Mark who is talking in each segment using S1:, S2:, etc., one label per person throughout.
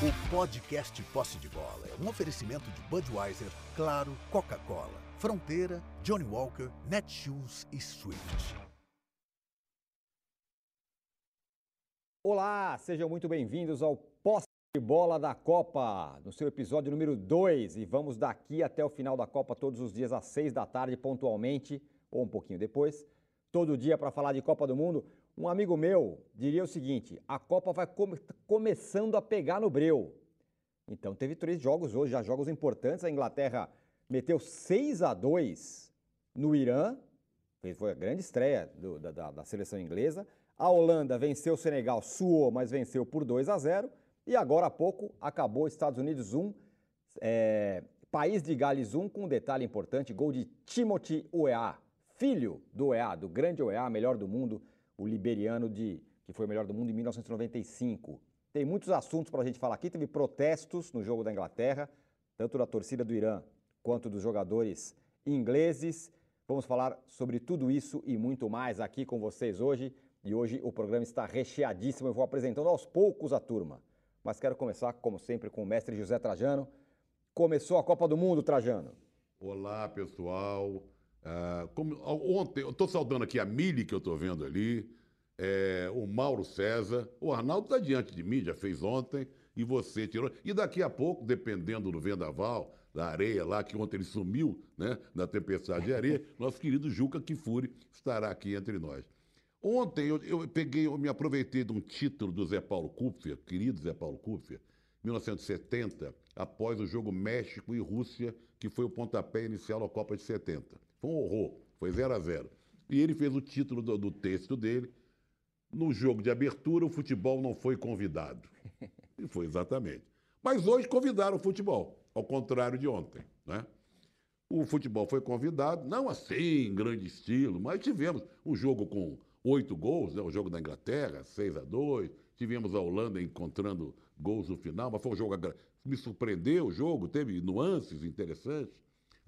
S1: O podcast Posse de Bola é um oferecimento de Budweiser, Claro, Coca-Cola, Fronteira, Johnny Walker, Netshoes e Swift.
S2: Olá, sejam muito bem-vindos ao Posse de Bola da Copa, no seu episódio número 2. E vamos daqui até o final da Copa, todos os dias às 6 da tarde, pontualmente, ou um pouquinho depois, todo dia para falar de Copa do Mundo. Um amigo meu diria o seguinte: a Copa vai come começando a pegar no breu. Então teve três jogos hoje, já jogos importantes. A Inglaterra meteu 6 a 2 no Irã, foi a grande estreia do, da, da, seleção inglesa. A Holanda venceu o Senegal, suou, mas venceu por 2 a 0. E agora há pouco acabou Estados Unidos 1, é, País de Gales 1, com um detalhe importante: gol de Timothy Weah, filho do Weah, do grande Weah, melhor do mundo o liberiano de que foi o melhor do mundo em 1995. Tem muitos assuntos para a gente falar aqui. Teve protestos no jogo da Inglaterra, tanto da torcida do Irã quanto dos jogadores ingleses. Vamos falar sobre tudo isso e muito mais aqui com vocês hoje. E hoje o programa está recheadíssimo. Eu vou apresentando aos poucos a turma. Mas quero começar, como sempre, com o mestre José Trajano. Começou a Copa do Mundo, Trajano.
S3: Olá, pessoal. Ah, como, ontem, eu estou saudando aqui a Mili, que eu estou vendo ali, é, o Mauro César, o Arnaldo está diante de mim, já fez ontem, e você tirou. E daqui a pouco, dependendo do vendaval, da areia lá, que ontem ele sumiu, né, na tempestade de areia, nosso querido Juca Kifuri estará aqui entre nós. Ontem eu, eu, peguei, eu me aproveitei de um título do Zé Paulo Kupfer, querido Zé Paulo Kupfer, 1970, após o jogo México e Rússia, que foi o pontapé inicial da Copa de 70. Foi um horror, foi 0 a 0 E ele fez o título do, do texto dele. No jogo de abertura, o futebol não foi convidado. E foi exatamente. Mas hoje convidaram o futebol, ao contrário de ontem. Né? O futebol foi convidado, não assim, em grande estilo, mas tivemos um jogo com oito gols, né? o jogo da Inglaterra, 6 a 2 Tivemos a Holanda encontrando gols no final, mas foi um jogo. Me surpreendeu o jogo, teve nuances interessantes.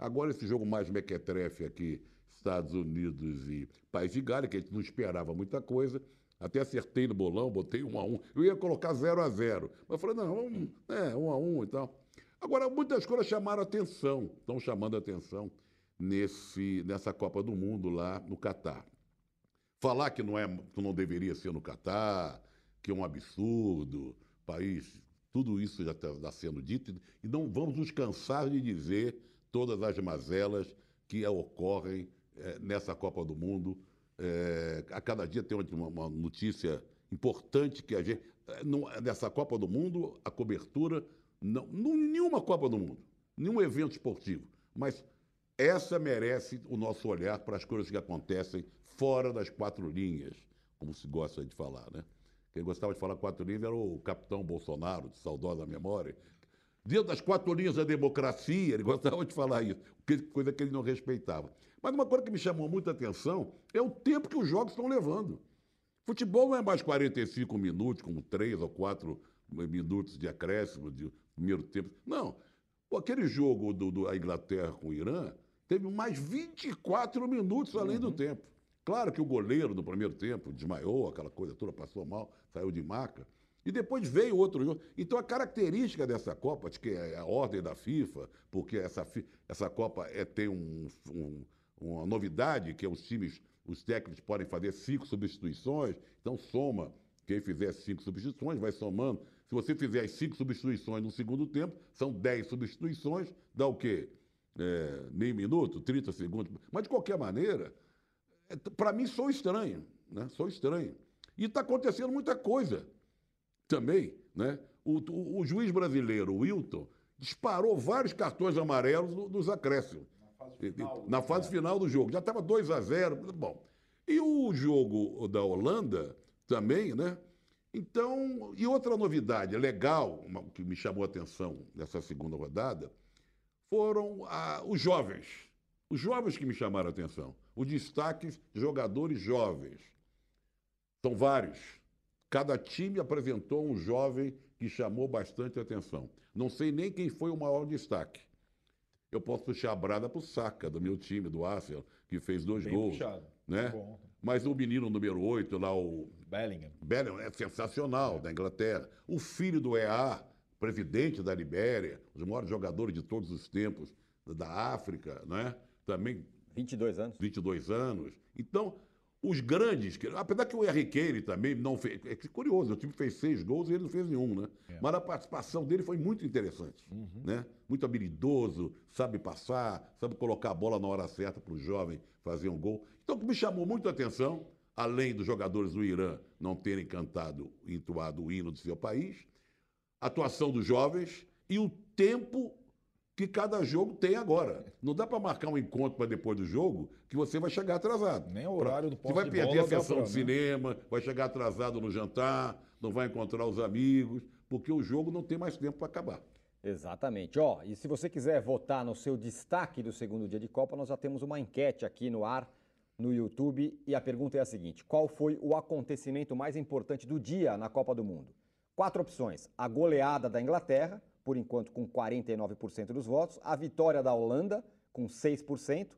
S3: Agora, esse jogo mais mequetrefe aqui, Estados Unidos e País de Gales, que a gente não esperava muita coisa. Até acertei no bolão, botei um a um. Eu ia colocar 0 a 0 Mas falei, não, um, é, um a um e tal. Agora, muitas coisas chamaram atenção, estão chamando atenção nesse, nessa Copa do Mundo lá no Catar. Falar que não, é, que não deveria ser no Catar, que é um absurdo, país, tudo isso já está sendo dito, e não vamos nos cansar de dizer todas as mazelas que ocorrem é, nessa Copa do Mundo. É, a cada dia tem uma, notícia importante que a gente. Não, nessa Copa do Mundo, a cobertura. Não, não, nenhuma Copa do Mundo, nenhum evento esportivo. Mas essa merece o nosso olhar para as coisas que acontecem fora das quatro linhas, como se gosta de falar, né? Quem gostava de falar quatro linhas era o capitão Bolsonaro, de saudosa memória, Dentro das quatro linhas da democracia, ele gostava de falar isso, coisa que ele não respeitava. Mas uma coisa que me chamou muita atenção é o tempo que os jogos estão levando. Futebol não é mais 45 minutos, como três ou quatro minutos de acréscimo de primeiro tempo. Não. Pô, aquele jogo do, do, da Inglaterra com o Irã teve mais 24 minutos além uhum. do tempo. Claro que o goleiro do primeiro tempo desmaiou, aquela coisa toda, passou mal, saiu de maca. E depois veio outro jogo. Então a característica dessa Copa, acho que é a ordem da FIFA, porque essa, essa Copa é, tem um, um, uma novidade, que é os times, os técnicos podem fazer cinco substituições, então soma. Quem fizer cinco substituições vai somando. Se você fizer as cinco substituições no segundo tempo, são dez substituições, dá o quê? É, meio minuto, 30 segundos. Mas, de qualquer maneira, é, para mim, sou estranho. Né? Sou estranho. E está acontecendo muita coisa também, né? O, o, o, juiz brasileiro, o Wilton, disparou vários cartões amarelos nos acréscimos. Na fase final, na fase final do jogo. Já estava 2 a 0 Bom. E o jogo da Holanda também, né? Então, e outra novidade legal, que me chamou a atenção nessa segunda rodada, foram ah, os jovens. Os jovens que me chamaram a atenção. Os destaques de jogadores jovens. São vários. Cada time apresentou um jovem que chamou bastante atenção. Não sei nem quem foi o maior destaque. Eu posso puxar a brada para o Saca, do meu time, do Arsenal, que fez dois Bem gols. Puxado. Né? Mas o menino número 8, lá, o.
S2: Bellingham.
S3: Bellingham é sensacional, é. da Inglaterra. O filho do EA, presidente da Libéria, os maiores jogadores de todos os tempos da África, né? Também
S2: 22 anos.
S3: 22 anos. Então, os grandes, apesar que o Henry Kane também não fez. É curioso, o time fez seis gols e ele não fez nenhum, né? É. Mas a participação dele foi muito interessante. Uhum. Né? Muito habilidoso, sabe passar, sabe colocar a bola na hora certa para o jovem fazer um gol. Então, o que me chamou muito a atenção, além dos jogadores do Irã não terem cantado e entoado o hino do seu país, a atuação dos jovens e o tempo que cada jogo tem agora. Não dá para marcar um encontro para depois do jogo que você vai chegar atrasado.
S4: Nem o horário do
S3: Você vai perder a sessão de né? cinema, vai chegar atrasado no jantar, não vai encontrar os amigos, porque o jogo não tem mais tempo para acabar.
S2: Exatamente. Ó, e se você quiser votar no seu destaque do segundo dia de Copa, nós já temos uma enquete aqui no ar no YouTube e a pergunta é a seguinte: qual foi o acontecimento mais importante do dia na Copa do Mundo? Quatro opções: a goleada da Inglaterra, por enquanto com 49% dos votos, a vitória da Holanda, com 6%,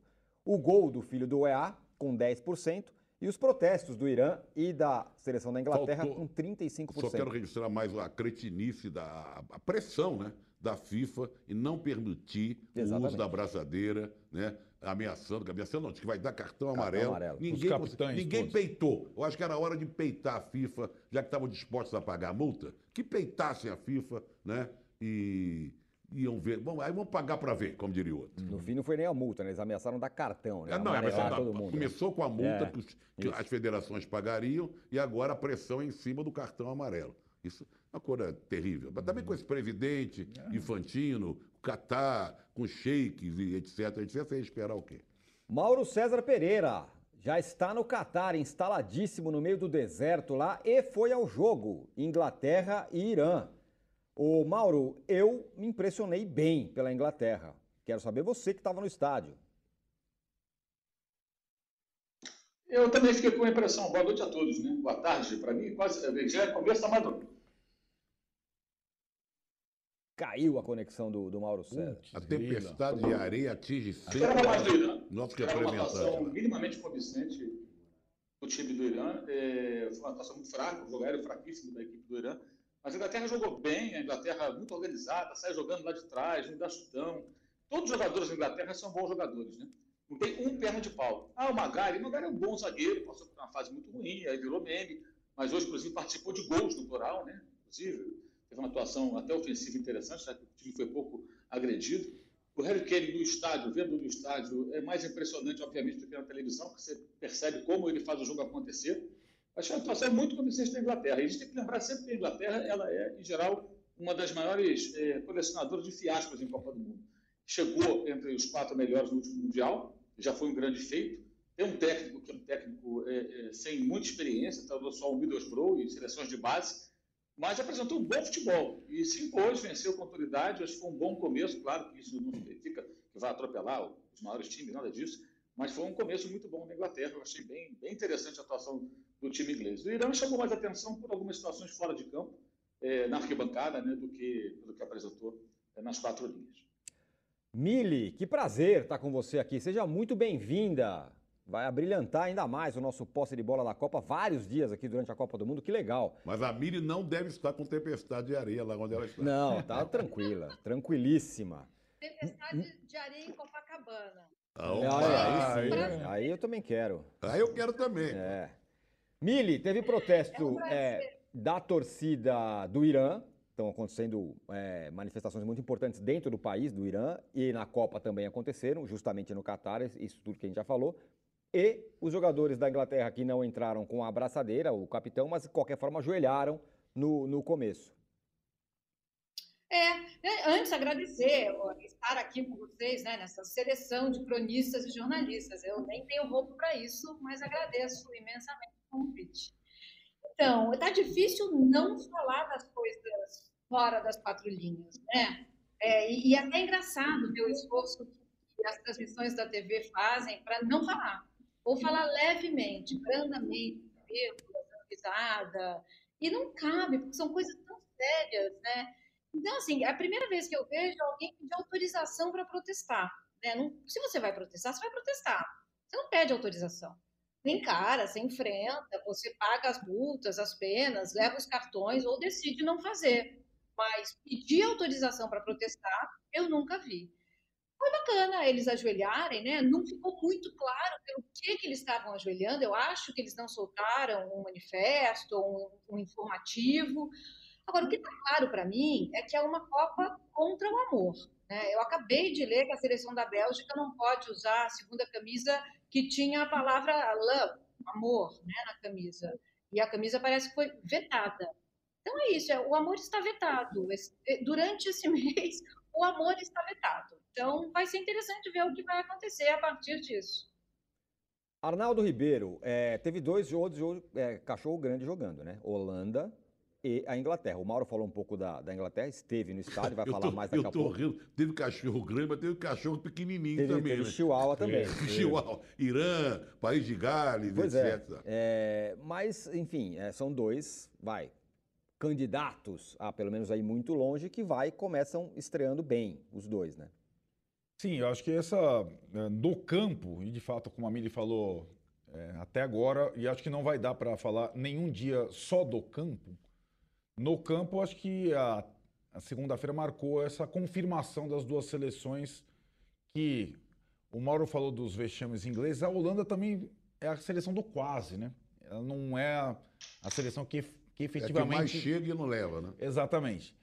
S2: o gol do filho do EA, com 10%, e os protestos do Irã e da seleção da Inglaterra Faltou, com 35%.
S3: Só quero registrar mais a cretinice, da, a pressão né, da FIFA e não permitir Exatamente. o uso da braçadeira, né, ameaçando, ameaçando não, que vai dar cartão, cartão amarelo. amarelo. Ninguém, ninguém peitou. Eu acho que era hora de peitar a FIFA, já que estavam dispostos a pagar a multa, que peitassem a FIFA, né? E iam ver. Bom, aí vamos pagar para ver, como diria o outro.
S2: No fim não foi nem a multa, né? Eles ameaçaram dar cartão, né?
S3: É, não, é, todo mundo, começou né? com a multa é, que, os, que as federações pagariam e agora a pressão é em cima do cartão amarelo. Isso é uma coisa terrível. Mas também com esse presidente é. infantino, Catar, com sheiks e etc, etc, você ia esperar o quê?
S2: Mauro César Pereira já está no Catar, instaladíssimo no meio do deserto lá e foi ao jogo. Inglaterra e Irã. Ô Mauro, eu me impressionei bem pela Inglaterra. Quero saber você que estava no estádio.
S5: Eu também fiquei com uma impressão. Boa noite a todos, né? Boa tarde. Para mim, quase já é começo da madrugada.
S2: Caiu a conexão do, do Mauro César.
S3: A tempestade de areia atinge
S5: sempre o nosso que é uma atuação minimamente convincente do time do Irã. É, foi uma atuação muito fraca, o jogo aéreo fraquíssimo da equipe do Irã. Mas a Inglaterra jogou bem, a Inglaterra muito organizada, sai jogando lá de trás, não dá chutão. Todos os jogadores da Inglaterra são bons jogadores, né? Não tem um perna de pau. Ah, o Magari, o Magari é um bom zagueiro, passou por uma fase muito ruim, aí virou meme, mas hoje, inclusive, participou de gols no plural, né? Inclusive, teve uma atuação até ofensiva interessante, já que o time foi pouco agredido. O Harry Kane no estádio, vendo no estádio, é mais impressionante, obviamente, do que na televisão, porque você percebe como ele faz o jogo acontecer. Acho que a situação é muito convincente da Inglaterra. E a gente tem que lembrar sempre que a Inglaterra ela é, em geral, uma das maiores é, colecionadoras de fiascos em Copa do Mundo. Chegou entre os quatro melhores no último Mundial, já foi um grande feito. Tem um técnico que é um técnico é, é, sem muita experiência, trabalhou só o Middlesbrough e seleções de base, mas apresentou um bom futebol e se impôs, venceu com autoridade. Acho que foi um bom começo, claro que isso não significa que vai atropelar os maiores times, nada disso, mas foi um começo muito bom na Inglaterra. Eu achei bem, bem interessante a atuação do time inglês. O Irã chamou mais atenção por algumas situações fora de campo, é, na arquibancada, né, do que, do que apresentou é, nas quatro linhas.
S2: Mili, que prazer estar com você aqui. Seja muito bem-vinda. Vai abrilhantar ainda mais o nosso posse de bola da Copa, vários dias aqui durante a Copa do Mundo, que legal.
S3: Mas a Mili não deve estar com tempestade de areia lá onde ela está.
S2: Não, tá tranquila, tranquilíssima.
S6: Tempestade de areia em Copacabana.
S2: Ah, aí, aí, aí, eu também quero.
S3: Aí eu quero também.
S2: É. Mili, teve protesto é, da torcida do Irã. Estão acontecendo é, manifestações muito importantes dentro do país, do Irã, e na Copa também aconteceram, justamente no Catar, isso tudo que a gente já falou. E os jogadores da Inglaterra que não entraram com a abraçadeira, o capitão, mas de qualquer forma ajoelharam no, no começo.
S6: É, né, antes agradecer estar aqui com vocês, né, nessa seleção de cronistas e jornalistas. Eu nem tenho roupa para isso, mas agradeço imensamente convite. Então, está difícil não falar das coisas fora das quatro linhas, né? É, e, e até é engraçado ver o esforço que as transmissões da TV fazem para não falar, ou falar levemente, brandamente, risada, e não cabe, porque são coisas tão sérias, né? Então, assim, é a primeira vez que eu vejo alguém pedir autorização para protestar. Né? Não, se você vai protestar, você vai protestar. Você não pede autorização nem cara, você enfrenta, você paga as multas, as penas, leva os cartões ou decide não fazer. mas pedir autorização para protestar, eu nunca vi. Foi bacana eles ajoelharem, né? Não ficou muito claro pelo que, que eles estavam ajoelhando. Eu acho que eles não soltaram um manifesto, um, um informativo. Agora, o que está claro para mim é que é uma Copa contra o amor. Né? Eu acabei de ler que a seleção da Bélgica não pode usar a segunda camisa que tinha a palavra love, amor, né, na camisa. E a camisa parece que foi vetada. Então é isso, é, o amor está vetado. Durante esse mês, o amor está vetado. Então vai ser interessante ver o que vai acontecer a partir disso.
S2: Arnaldo Ribeiro, é, teve dois jogos, é, cachorro grande jogando, né? Holanda e a Inglaterra. O Mauro falou um pouco da, da Inglaterra, esteve no estádio, vai falar
S3: tô,
S2: mais daqui a pouco.
S3: Rindo. Teve cachorro grande, mas teve cachorro pequenininho
S2: teve,
S3: também.
S2: Teve
S3: né?
S2: Chihuahua também. É,
S3: Chihuahua, Irã, País de Gales,
S2: pois
S3: etc.
S2: É, é, mas, enfim, é, são dois, vai, candidatos a pelo menos aí muito longe que vai começam estreando bem, os dois, né?
S4: Sim, eu acho que essa no campo, e de fato, como a Mili falou é, até agora, e acho que não vai dar para falar nenhum dia só do campo, no campo, acho que a, a segunda-feira marcou essa confirmação das duas seleções que o Mauro falou dos vexames ingleses, a Holanda também é a seleção do quase, né? Ela não é a, a seleção que, que efetivamente... É que mais
S3: chega e não leva, né?
S4: Exatamente.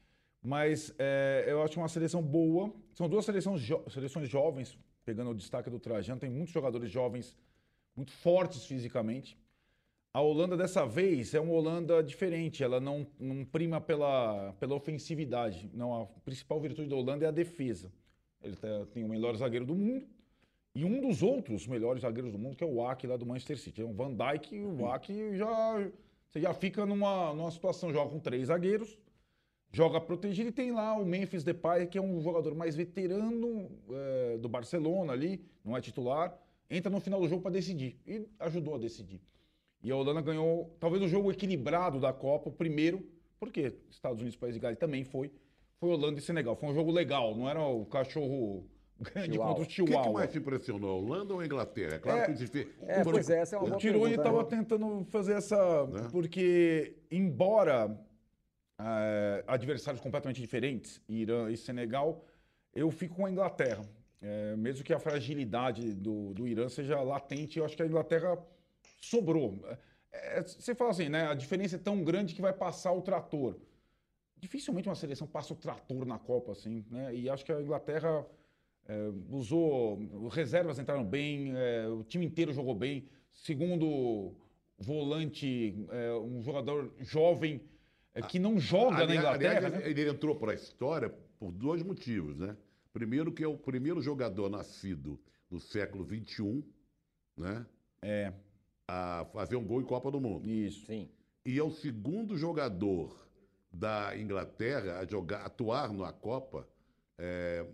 S4: Mas é, eu acho uma seleção boa. São duas seleções, jo seleções jovens, pegando o destaque do Trajano. Tem muitos jogadores jovens, muito fortes fisicamente. A Holanda dessa vez é uma Holanda diferente, ela não, não prima pela, pela ofensividade. Não, a principal virtude da Holanda é a defesa. Ele tá, tem o melhor zagueiro do mundo e um dos outros melhores zagueiros do mundo, que é o Aki lá do Manchester City. É um Van Dijk e o Aki já, você já fica numa, numa situação, joga com três zagueiros, joga protegido e tem lá o Memphis Depay, que é um jogador mais veterano é, do Barcelona ali, não é titular, entra no final do jogo para decidir e ajudou a decidir. E a Holanda ganhou, talvez o jogo equilibrado da Copa, o primeiro, porque Estados Unidos, País de Gales também foi, foi Holanda e Senegal. Foi um jogo legal, não era o cachorro grande Chihuahua. contra o Chihuahua. O
S3: que, que, mais te impressionou, a Holanda ou a Inglaterra? É claro
S2: é,
S3: que se
S2: é, pois é, essa é uma
S4: O
S2: Tironi
S4: estava tentando fazer essa... Né? Porque, embora é, adversários completamente diferentes, Irã e Senegal, eu fico com a Inglaterra. É, mesmo que a fragilidade do, do Irã seja latente, eu acho que a Inglaterra sobrou. É, você fala assim, né? A diferença é tão grande que vai passar o trator. Dificilmente uma seleção passa o trator na Copa, assim, né? E acho que a Inglaterra é, usou. Reservas entraram bem, é, o time inteiro jogou bem. Segundo volante, é, um jogador jovem é, que não joga na Inglaterra.
S3: Aliás, né? Ele entrou para a história por dois motivos, né? Primeiro, que é o primeiro jogador nascido no século XXI, né?
S4: É
S3: a fazer um gol em Copa do Mundo.
S2: Isso, sim.
S3: E é o segundo jogador da Inglaterra a jogar, atuar na Copa é,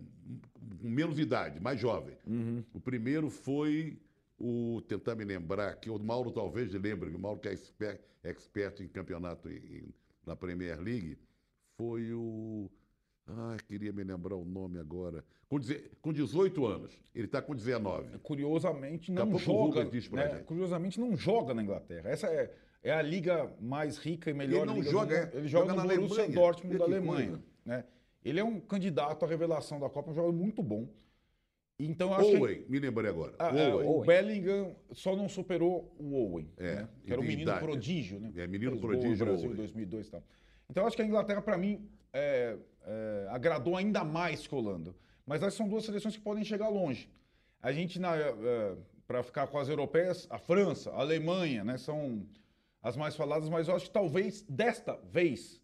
S3: com menos idade, mais jovem.
S4: Uhum.
S3: O primeiro foi o tentar me lembrar que o Mauro talvez lembre, o Mauro que é expert, expert em campeonato em, na Premier League, foi o ah, queria me lembrar o nome agora. Com, com 18 anos. Ele está com 19.
S4: Curiosamente não joga. Né? Curiosamente não joga na Inglaterra. Essa é, é a liga mais rica e melhor.
S3: Ele não joga,
S4: é, ele joga, joga no Borussia Alemanha. Dortmund da Alemanha. Né? Ele é um candidato à revelação da Copa, um jogador muito bom. Então, acho
S3: Owen, que... me lembrei agora.
S4: Ah, é, o Bellingham só não superou o Owen,
S3: é,
S4: né? que era o menino idade. prodígio, né?
S3: É, menino prodígio.
S4: Brasil em 2002 e tal. Então, acho que a Inglaterra, para mim, é, é, agradou ainda mais que Holanda. Mas essas são duas seleções que podem chegar longe. A gente, é, para ficar com as europeias, a França, a Alemanha, né, são as mais faladas, mas eu acho que talvez desta vez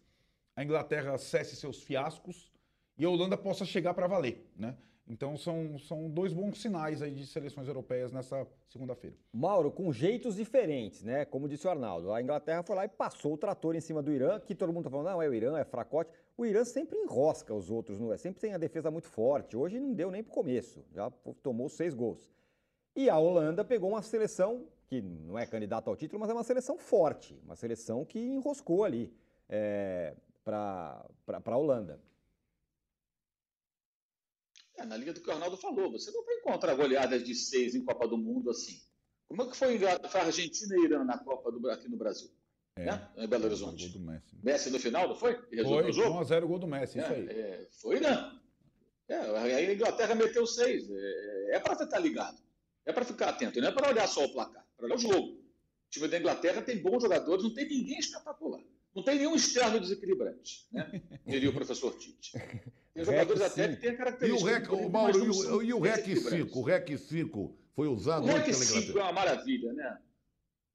S4: a Inglaterra cesse seus fiascos e a Holanda possa chegar para valer, né? Então são, são dois bons sinais aí de seleções europeias nessa segunda-feira.
S2: Mauro, com jeitos diferentes, né? Como disse o Arnaldo, a Inglaterra foi lá e passou o trator em cima do Irã, que todo mundo tá falando, não, é o Irã, é fracote. O Irã sempre enrosca os outros, não é? Sempre tem a defesa muito forte. Hoje não deu nem pro começo, já tomou seis gols. E a Holanda pegou uma seleção que não é candidata ao título, mas é uma seleção forte, uma seleção que enroscou ali é, para a Holanda.
S5: É, na linha do que o Arnaldo falou, você não vai encontrar goleadas de seis em Copa do Mundo assim. Como é que foi a Argentina e Irã na Copa do, aqui no Brasil? É, né? Em Belo Horizonte.
S4: Gol do Messi.
S5: Messi no final, não foi?
S4: E foi, o jogo? 1x0 gol do Messi, isso
S5: é,
S4: aí.
S5: É, foi, não. É, aí a Inglaterra meteu seis. É, é para estar ligado. É para ficar atento. Não é para olhar só o placar, para olhar o jogo. O time da Inglaterra tem bons jogadores, não tem ninguém espetacular. Não tem nenhum externo desequilibrante, né? Diria o professor Tite. Tem jogadores até que têm características.
S3: E o REC, o Mauro, e o, e o REC 5? O REC 5 foi usado
S5: o REC 5 é uma maravilha, né?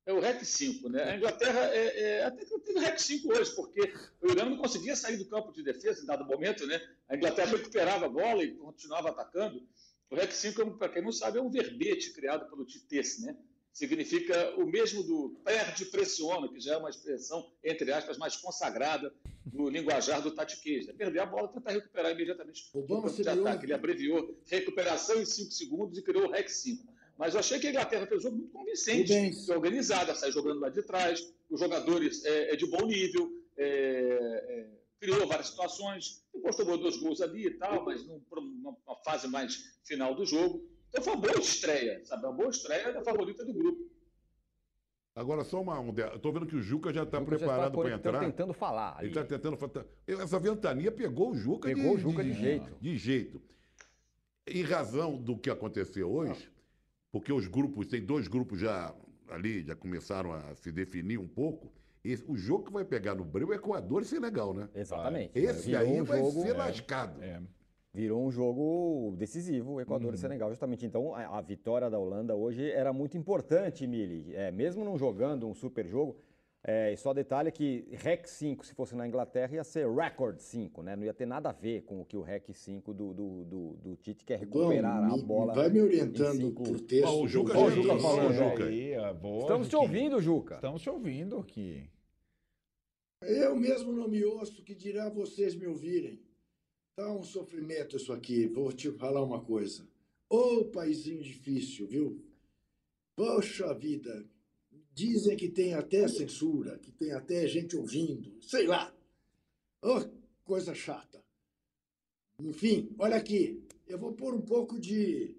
S5: É o REC 5, né? A Inglaterra é, é, até que teve REC 5 hoje, porque o Irã não conseguia sair do campo de defesa em dado momento, né? A Inglaterra recuperava a bola e continuava atacando. O REC 5, para quem não sabe, é um verbete criado pelo Titesse, né? significa o mesmo do perde pressiona, que já é uma expressão, entre aspas, mais consagrada no linguajar do tatiquês. É perder a bola e tentar recuperar imediatamente o campo de ataque. Ele abreviou recuperação em 5 segundos e criou o REC 5. Mas eu achei que a Inglaterra fez um jogo muito convincente, organizada, sai jogando lá de trás, os jogadores é, é de bom nível, é, é, criou várias situações, depois tomou dois gols ali e tal, mas numa fase mais final do jogo. Então foi uma boa estreia, sabe? Uma boa estreia da favorita do grupo.
S3: Agora, só uma. Um, Estou vendo que o Juca já está preparado para entrar.
S2: Está tentando falar.
S3: Ali. Ele está tentando. Essa ventania pegou o Juca
S2: pegou de, o Juca de, de, jeito.
S3: De jeito. Em razão do que aconteceu hoje, porque os grupos, tem dois grupos já ali, já começaram a se definir um pouco. Esse, o jogo que vai pegar no Breu é Equador e Senegal, né?
S2: Exatamente.
S3: Esse aí um vai jogo, ser é, lascado. É
S2: virou um jogo decisivo, Equador uhum. e Senegal, justamente. Então, a, a, vitória da Holanda hoje era muito importante, Mili. É, mesmo não jogando um super jogo, é, só detalhe que REC 5, se fosse na Inglaterra, ia ser Record 5, né? Não ia ter nada a ver com o que o REC 5 do, do, do, do Tite quer recuperar Bom, a bola.
S7: Vai me orientando cinco... por texto.
S3: Oh, o Juca, já Juca
S2: falando. Juca. Aí, Estamos te ouvindo, Juca.
S4: Estamos te ouvindo aqui.
S7: Eu mesmo não me ouço, que dirá vocês me ouvirem. Tá um sofrimento isso aqui. Vou te falar uma coisa. Ô, oh, paizinho difícil, viu? Poxa vida. Dizem que tem até censura, que tem até gente ouvindo. Sei lá. Oh, coisa chata. Enfim, olha aqui. Eu vou pôr um pouco de,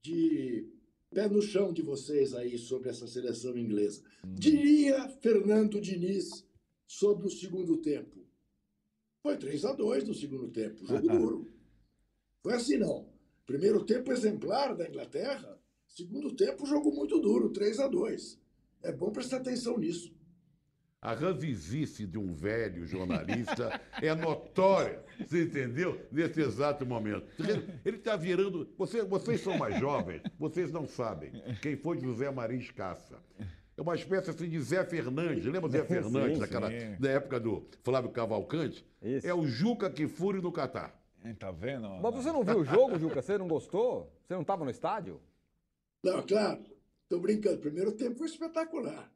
S7: de pé no chão de vocês aí sobre essa seleção inglesa. Hum. Diria Fernando Diniz sobre o segundo tempo. Foi 3 a 2 no segundo tempo, jogo duro. Foi assim, não. Primeiro tempo exemplar da Inglaterra, segundo tempo, jogo muito duro, 3 a 2 É bom prestar atenção nisso.
S3: A ranzizice de um velho jornalista é notória, você entendeu? Nesse exato momento. Ele está virando. Você, vocês são mais jovens, vocês não sabem quem foi José Maria Escassa. É uma espécie assim de Zé Fernandes. Lembra o Zé Fernandes, sim, daquela, sim. da época do Flávio Cavalcante? Isso. É o Juca que fure no Catar.
S4: Tá vendo?
S2: Mas você não viu o jogo, Juca? Você não gostou? Você não estava no estádio?
S7: Não, claro. Estou brincando. O primeiro tempo foi espetacular.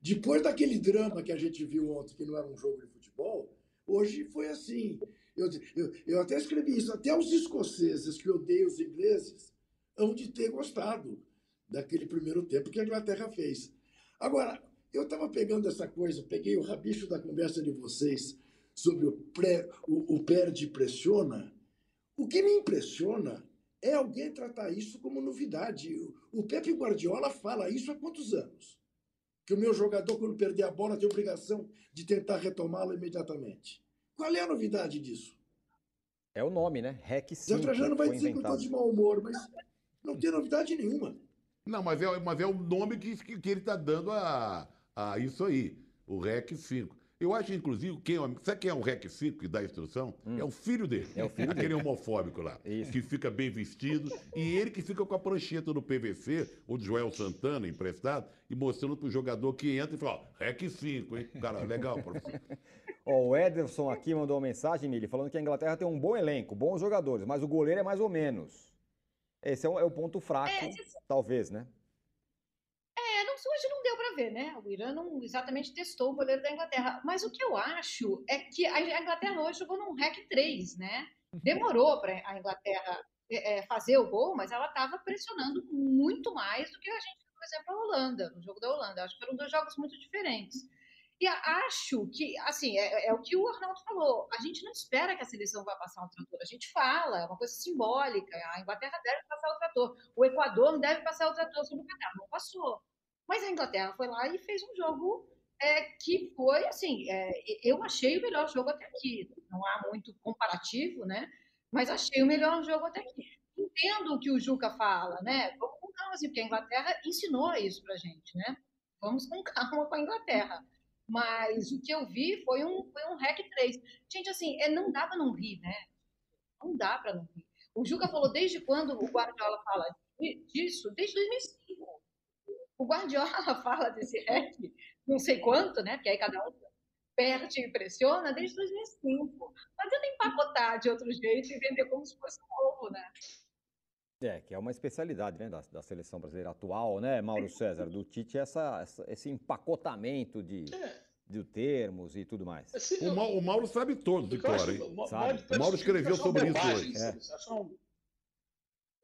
S7: Depois daquele drama que a gente viu ontem, que não era um jogo de futebol, hoje foi assim. Eu, eu, eu até escrevi isso. Até os escoceses que odeiam os ingleses hão de ter gostado daquele primeiro tempo que a Inglaterra fez. Agora, eu estava pegando essa coisa, peguei o rabicho da conversa de vocês sobre o, pré, o, o perde pressiona. O que me impressiona é alguém tratar isso como novidade. O Pepe Guardiola fala isso há quantos anos? Que o meu jogador, quando perder a bola, tem obrigação de tentar retomá-la imediatamente. Qual é a novidade disso?
S2: É o nome, né? Rec 5.
S7: Zé Trajano vai dizer inventado. que eu estou de mau humor, mas não tem novidade nenhuma.
S3: Não, mas é, mas é o nome que, que ele está dando a, a isso aí, o REC 5. Eu acho, inclusive, quem, é sabe quem é o REC 5 que dá a instrução? Hum. É o filho dele.
S2: É o filho
S3: Aquele dele. homofóbico lá. Isso. Que fica bem vestido. e ele que fica com a prancheta no PVC, o Joel Santana, emprestado, e mostrando pro jogador que entra e fala, ó, REC 5, hein? Cara, legal, professor.
S2: Ó, o Ederson aqui mandou uma mensagem, Mili, falando que a Inglaterra tem um bom elenco, bons jogadores, mas o goleiro é mais ou menos. Esse é o, é o ponto fraco, é, talvez, né?
S6: É, não, hoje ver, né? O Irã não exatamente testou o goleiro da Inglaterra. Mas o que eu acho é que a Inglaterra hoje jogou num REC 3, né? Demorou para a Inglaterra é, é, fazer o gol, mas ela estava pressionando muito mais do que a gente, por exemplo, a Holanda, no jogo da Holanda. Acho que foram dois jogos muito diferentes. E acho que, assim, é, é, o que o Arnaldo falou. A gente não espera que a seleção vá passar um trator. A gente fala, é uma coisa simbólica. A Inglaterra deve passar o trator. O Equador não deve passar o trator sobre o Catar. Não passou. Mas a Inglaterra foi lá e fez um jogo é, que foi, assim, é, eu achei o melhor jogo até aqui. Não há muito comparativo, né? Mas achei o melhor jogo até aqui. Entendo o que o Juca fala, né? Vamos com calma, assim, porque a Inglaterra ensinou isso pra gente, né? Vamos com calma com a Inglaterra. Mas o que eu vi foi um, foi um hack 3. Gente, assim, é, não dá para não rir, né? Não dá para não rir. O Juca falou desde quando o Guardiola fala disso? Desde 2005. O Guardiola fala desse hack, não sei quanto, né? Porque aí cada um perde e impressiona desde 2005. Mas Não empacotar de outro jeito e vender como se fosse novo, né?
S2: É, que é uma especialidade né, da, da seleção brasileira atual, né, Mauro César? Do Tite, essa, essa esse empacotamento de,
S5: É.
S2: de termos e tudo mais.
S5: Assim,
S3: O, Ma- o Mauro sabe todos de cor, hein?
S2: Sabe?
S5: pode-
S3: Mauro escreveu sobre isso hoje.
S5: um-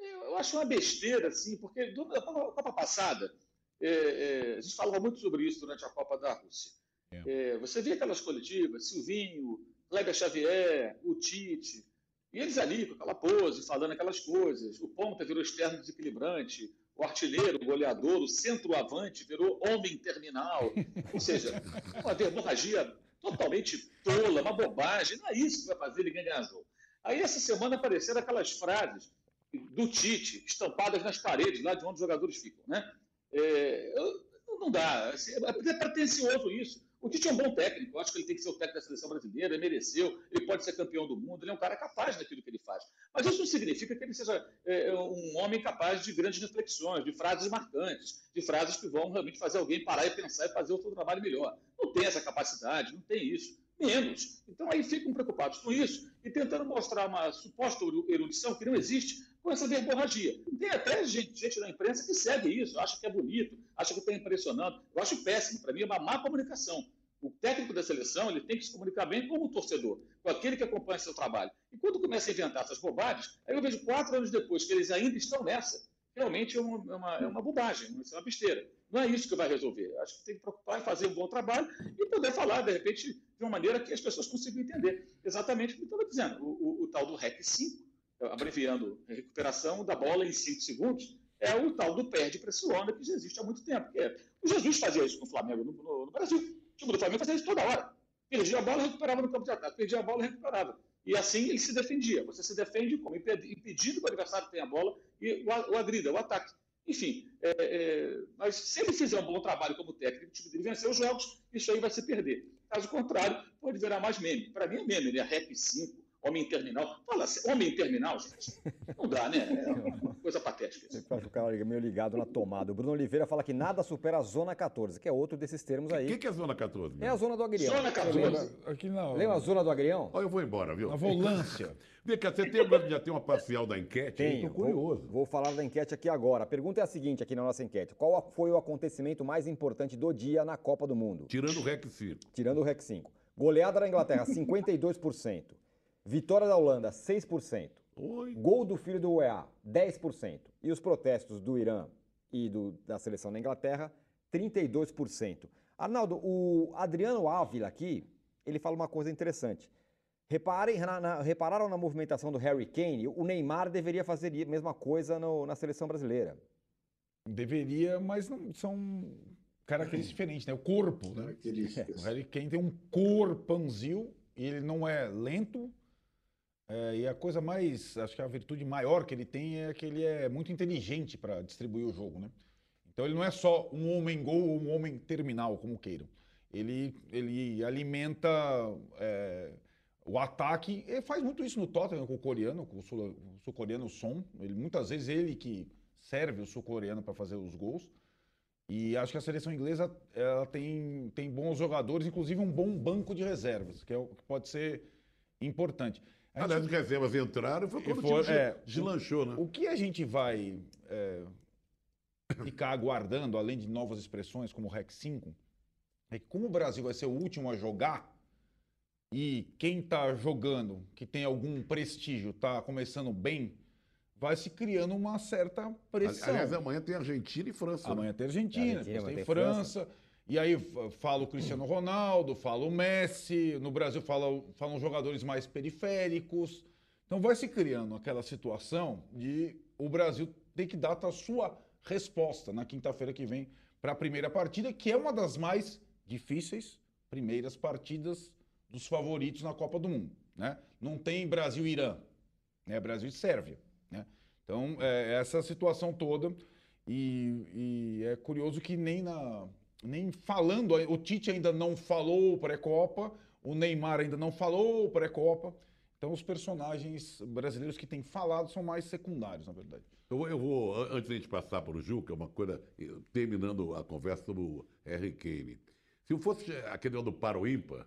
S5: Eu acho uma besteira, assim, porque na Copa Copa passada, é, é, a gente falava muito sobre isso durante a Copa da Rússia. É, você via aquelas coletivas, Silvinho, Kleber Xavier, o Tite, e eles ali com aquela pose, falando aquelas coisas. O ponta virou externo desequilibrante, o artilheiro, o goleador, o centroavante virou homem terminal. Ou seja, uma hemorragia totalmente tola, uma bobagem. Não é isso que vai fazer ele ganhar jogo. Aí essa semana apareceram aquelas frases do Tite, estampadas nas paredes, lá de onde os jogadores ficam. Né? É, não dá. assim, É pretencioso isso. O Tite é um bom técnico, eu acho que ele tem que ser o técnico da seleção brasileira, ele mereceu, ele pode ser campeão do mundo, ele é um cara capaz daquilo que ele faz. Mas isso não significa que ele seja é, um homem capaz de grandes reflexões, de frases marcantes, de frases que vão realmente fazer alguém parar e pensar e fazer o seu trabalho melhor. Não tem essa capacidade, não tem isso. Menos. Então aí ficam preocupados com isso e tentando mostrar uma suposta erudição que não existe com essa verborragia. Tem até gente, gente da imprensa que segue isso, acha que é bonito, acha que está impressionando. Eu acho péssimo. Para mim é uma má comunicação. O técnico da seleção ele tem que se comunicar bem com o torcedor, com aquele que acompanha seu trabalho. E quando começa a inventar essas bobagens, aí eu vejo quatro anos depois que eles ainda estão nessa. Realmente é uma, é uma, é uma bobagem, é uma besteira. Não é isso que vai resolver. Acho que tem que preocupar em fazer um bom trabalho e poder falar, de repente, de uma maneira que as pessoas consigam entender. Exatamente o que eu estava dizendo. O, o, o tal do REC 5, abreviando recuperação da bola em 5 segundos, é o tal do perde pressiona que já existe há muito tempo. É, o Jesus fazia isso com o Flamengo no, no, no Brasil. O time do Flamengo fazia isso toda hora. Perdia a bola, recuperava no campo de ataque. Perdia a bola, recuperava. E assim ele se defendia. Você se defende como? Impedindo que o adversário tenha a bola e o, o agrida, o ataque. Enfim, é, é, mas se ele fizer um bom trabalho como técnico, o time dele vencer os jogos, isso aí vai se perder. Caso contrário, pode virar mais meme. Para mim é meme, né? Rap 5, homem terminal. Fala, homem terminal, gente. Não dá, né? É uma coisa patética. Isso.
S2: Eu acho o cara meio ligado na tomada. O Bruno Oliveira fala que nada supera a Zona 14, que é outro desses termos aí.
S3: O que, que é Zona 14?
S2: É a Zona do Agrião.
S5: Zona 14.
S2: Lembra,
S4: Aqui não.
S2: lembra a Zona do Agrião?
S3: Ó, eu vou embora, viu?
S4: Na volância.
S3: Vem cá, você tem, já tem uma parcial da enquete?
S2: Tenho.
S3: Tô curioso.
S2: Vou, vou falar da enquete aqui agora. A pergunta é a seguinte aqui na nossa enquete. Qual foi o acontecimento mais importante do dia na Copa do Mundo?
S3: Tirando o REC 5.
S2: Tirando o REC 5. Goleada da Inglaterra, 52%. Vitória da Holanda, 6%.
S3: Oi.
S2: Gol do filho do UEA, 10%. E os protestos do Irã e do- da seleção da Inglaterra, 32%. Arnaldo, o Adriano Ávila aqui, ele fala uma coisa interessante. Reparem, na- na- repararam na movimentação do Harry Kane? O Neymar deveria fazer a mesma coisa no- na seleção brasileira.
S4: Deveria, mas não são características diferentes, né? O corpo, né? O Harry Kane tem um corpanzil e ele não é lento. É, e a coisa mais, acho que a virtude maior que ele tem é que ele é muito inteligente para distribuir o jogo, né? Então ele não é só um homem gol ou um homem terminal, como queiram. Ele, ele alimenta é, o ataque. Ele faz muito isso no Tottenham com o coreano, com o sul- sul-coreano Son. Ele, muitas vezes ele que serve o sul-coreano para fazer os gols. E acho que a seleção inglesa ela tem, tem bons jogadores, inclusive um bom banco de reservas, que, é que pode ser importante.
S3: Aliás, as reservas entraram e foi quando
S4: E
S3: o
S4: foi-
S3: time
S4: é,
S3: deslanchou, né?
S4: o que a gente vai é, ficar aguardando, além de novas expressões como o REC 5, é que como o Brasil vai ser o último a jogar, e quem está jogando, que tem algum prestígio, está começando bem, vai se criando uma certa pressão.
S3: Aliás, amanhã tem Argentina e França. né?
S4: Amanhã tem Argentina,
S2: Argentina,
S4: tem
S2: tem
S4: França. E aí fala o Cristiano Ronaldo, fala o Messi. No Brasil fala, falam jogadores mais periféricos. Então vai se criando aquela situação de o Brasil ter que dar a sua resposta na quinta-feira que vem para a primeira partida, que é uma das mais difíceis, primeiras partidas dos favoritos na Copa do Mundo. Né? Não tem Brasil e Irã, né? Brasil e Sérvia. Né? Então, é, essa situação toda. E, e, é curioso que nem, na, nem falando, o Tite ainda não falou pré-Copa, o Neymar ainda não falou pré-Copa. Então, os personagens brasileiros que têm falado são mais secundários, na verdade.
S3: Eu, eu vou, antes de a gente passar para o Juca, uma coisa, terminando a conversa sobre o Harry Kane. Se eu fosse aquele do Paro Ímpar,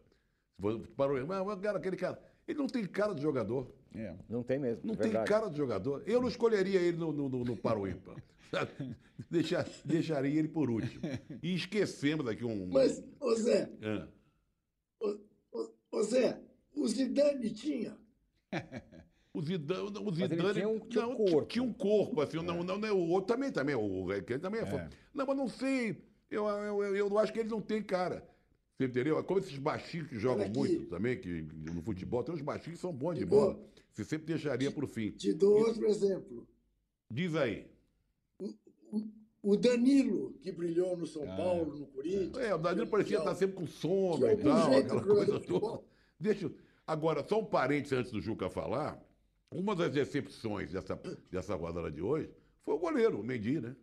S3: Paro Ímpar, cara, aquele cara, ele não tem cara de jogador.
S2: É. Não tem mesmo.
S3: Não
S2: é
S3: tem cara de jogador. Eu não escolheria ele no, no, no, no. Deixar, deixaria ele por último. E esquecemos aqui um.
S7: Mas, ô Zé. É. Ô, ô, ô Zé, o Zidane tinha.
S3: O Zidane, o Zidane tinha um, tinha não, corpo. Tinha um corpo, assim, é. não, não, não, o outro também, também, o ele também é, é. Não, mas não sei, eu, eu, eu, eu acho que ele não tem cara. Você entendeu? É como esses baixinhos que jogam muito também, que no futebol, tem uns baixinhos que são bons de bola. Você sempre deixaria para o fim.
S7: Te dou outro exemplo.
S3: Diz aí.
S7: O, Danilo, que brilhou no São ah, Paulo, no Corinthians.
S3: É, o Danilo parecia estar sempre com sono e tal, aquela coisa toda. Deixa. Agora, só um parênteses antes do Juca falar. Uma das decepções dessa, dessa rodada de hoje foi o goleiro, o Mendy, né?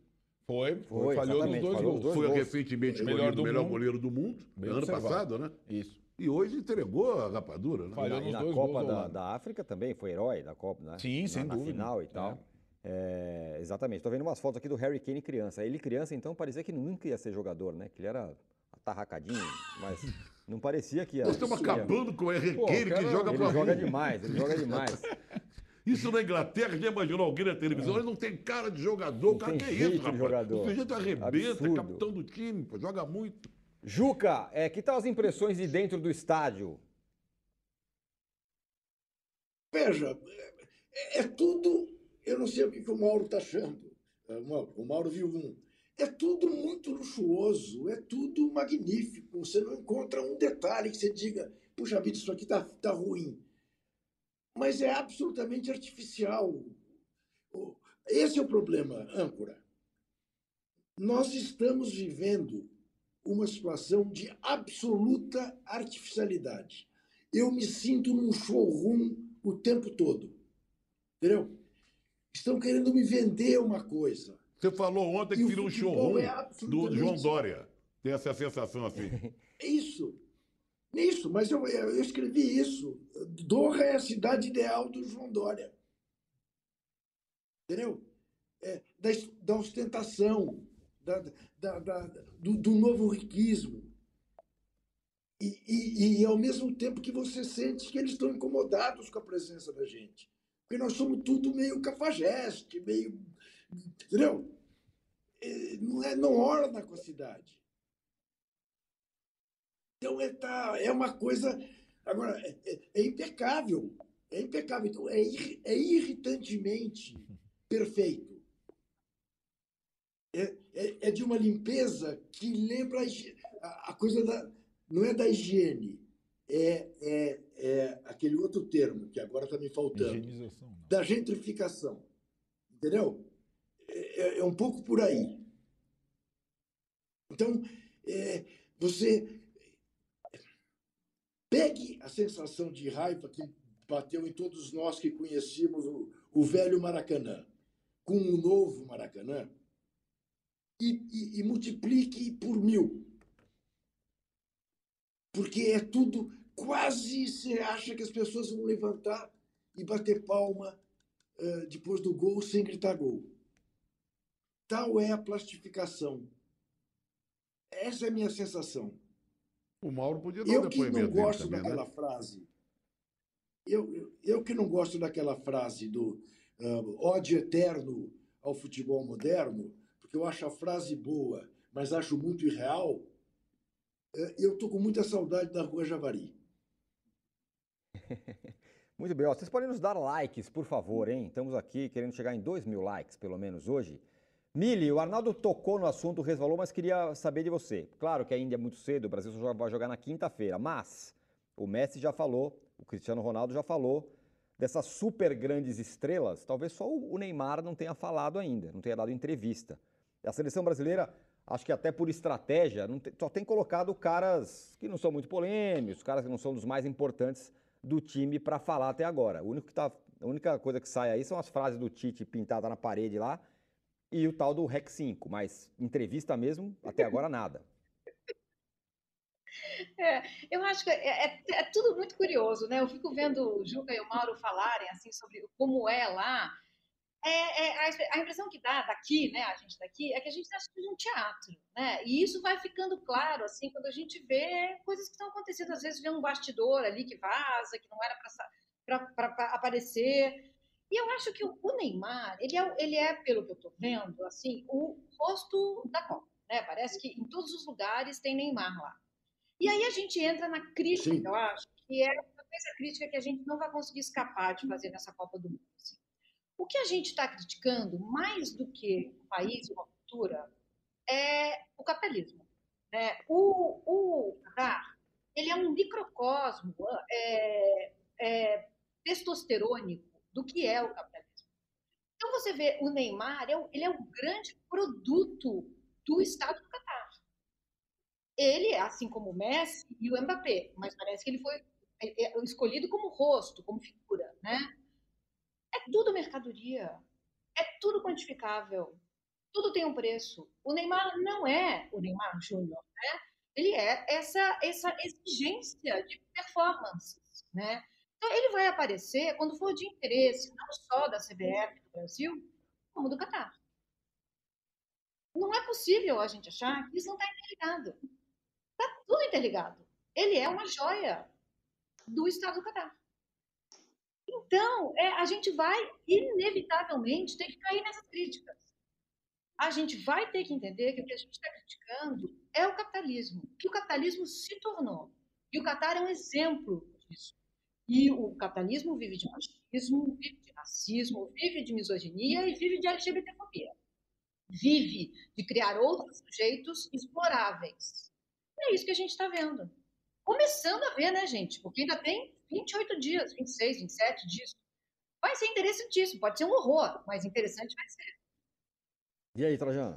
S4: Foi, foi, falhou nos dois gols.
S3: Foi gols. recentemente o melhor, melhor goleiro do mundo, Bem ano observado. passado, né?
S4: Isso.
S3: E hoje entregou a rapadura, né?
S2: Falhou e na, na Copa da, da, África também foi herói da Copa, né?
S4: Sim,
S2: na,
S4: sem
S2: na
S4: dúvida.
S2: final e tal. É. É, exatamente. Estou vendo umas fotos aqui do Harry Kane criança. Ele criança, então, parecia que nunca ia ser jogador, né? Que ele era atarracadinho, mas não parecia que ia.
S3: Nós estamos acabando com o Harry Kane, que joga
S2: Ele joga demais, ele joga demais.
S3: Isso na Inglaterra, já imaginou alguém na televisão? Ele não tem cara de jogador. o cara que é isso, rapaz? Jogador. O sujeito arrebenta, Absurdo. capitão do time, pô, joga muito.
S2: Juca, é, que tal as impressões de dentro do estádio?
S7: Veja, é, é tudo. Eu não sei o que, que o Mauro está achando. É, o Mauro viu um. É tudo muito luxuoso, é tudo magnífico. Você não encontra um detalhe que você diga, puxa vida, isso aqui está tá ruim mas é absolutamente artificial. Esse é o problema, âncora. Nós estamos vivendo uma situação de absoluta artificialidade. Eu me sinto num showroom o tempo todo. Entendeu? Estão querendo me vender uma coisa.
S3: Você falou ontem que virou um showroom é do João Dória. Tem essa sensação assim.
S7: Isso. Isso, mas eu, eu escrevi isso. Doha é a cidade ideal do João Dória. Entendeu? É, da, da, ostentação, da, da do, do, novo riquismo. E, e, e, ao mesmo tempo que você sente que eles estão incomodados com a presença da gente. Porque nós somos tudo meio cafajeste, meio. Entendeu? É, não, é, não orna com a cidade. Então é, tá, é uma coisa. Agora, é, é, é impecável. É impecável. Então, é, é irritantemente perfeito. É, é, é, de uma limpeza que lembra a, a, coisa da. Não é da higiene, é, é, é aquele outro termo que agora está me faltando. Da gentrificação. Entendeu? É, é, é, um pouco por aí. Então, é, você Pegue a sensação de raiva que bateu em todos nós que conhecíamos o, o velho Maracanã com o novo Maracanã e, e, e multiplique por mil. Porque é tudo, quase você acha que as pessoas vão levantar e bater palma uh, depois do gol sem gritar gol. Tal é a plastificação. Essa é a minha sensação.
S3: O Mauro podia dar
S7: eu
S3: um
S7: que não gosto também, daquela né? frase. Eu, eu, eu, que não gosto daquela frase do uh, ódio eterno ao futebol moderno, porque eu acho a frase boa, mas acho muito irreal, uh, eu estou com muita saudade da Rua Javari.
S2: Muito bem, ó, vocês podem nos dar likes, por favor, hein? Estamos aqui querendo chegar em 2 mil likes, pelo menos hoje. Mili, o Arnaldo tocou no assunto, resvalou, mas queria saber de você. Claro que ainda é muito cedo, o Brasil só vai jogar na quinta-feira, mas o Messi já falou, o Cristiano Ronaldo já falou dessas super grandes estrelas. Talvez só o Neymar não tenha falado ainda, não tenha dado entrevista. A seleção brasileira acho que até por estratégia, tem, só tem colocado caras que não são muito polêmicos, caras que não são dos mais importantes do time para falar até agora. O único que tá, a única coisa que sai aí são as frases do Tite pintadas na parede lá e o tal do REC 5, mas entrevista mesmo, até agora nada.
S6: É, eu acho que é, é, é, tudo muito curioso, né? Eu fico vendo o Juca e o Mauro falarem assim sobre como é lá. É, é a, a, impressão que dá daqui, né, a gente daqui, é que a gente está assistindo um teatro, né? E isso vai ficando claro, assim, quando a gente vê coisas que estão acontecendo. Às vezes vê um bastidor ali que vaza, que não era para aparecer. E eu acho que o, Neymar, ele é, ele é, pelo que eu estou vendo, assim, o rosto da Copa. Né? Parece que em todos os lugares tem Neymar lá. E aí a gente entra na crítica, Sim. eu acho, que é essa crítica que a gente não vai conseguir escapar de fazer nessa Copa do Mundo. Assim. O que a gente está criticando, mais do que o país, uma cultura, é o capitalismo. Né? O, o Qatar, ele é um microcosmo é, é, testosterônico do que é o capitalismo. Então você vê o Neymar, é ele é o grande produto do Estado do Catar ele, assim como o Messi e o Mbappé, mas parece que ele foi é, escolhido como rosto, como figura, né? É tudo mercadoria, é tudo quantificável, tudo tem um preço. O Neymar não é o Neymar Júnior, né? Ele é essa essa exigência de performance, né? Então ele vai aparecer quando for de interesse não só da CBF do Brasil, como do Catar. Não é possível a gente achar que isso não está interligado. Está tudo interligado. Ele é uma joia do Estado do Catar. Então, é, a gente vai, inevitavelmente, ter que cair nessas críticas. A gente vai ter que entender que o que a gente está criticando é o capitalismo, que o capitalismo se tornou. E o Catar é um exemplo disso. E o capitalismo vive de machismo, vive de racismo, vive de misoginia e vive de LGBTfobia. Vive de criar outros sujeitos exploráveis é isso que a gente está vendo. Começando a ver, né, gente? Porque ainda tem 28 dias, 26, 27 dias. Vai ser interessantíssimo, pode ser um horror, mas interessante vai ser.
S2: E aí, Trajano?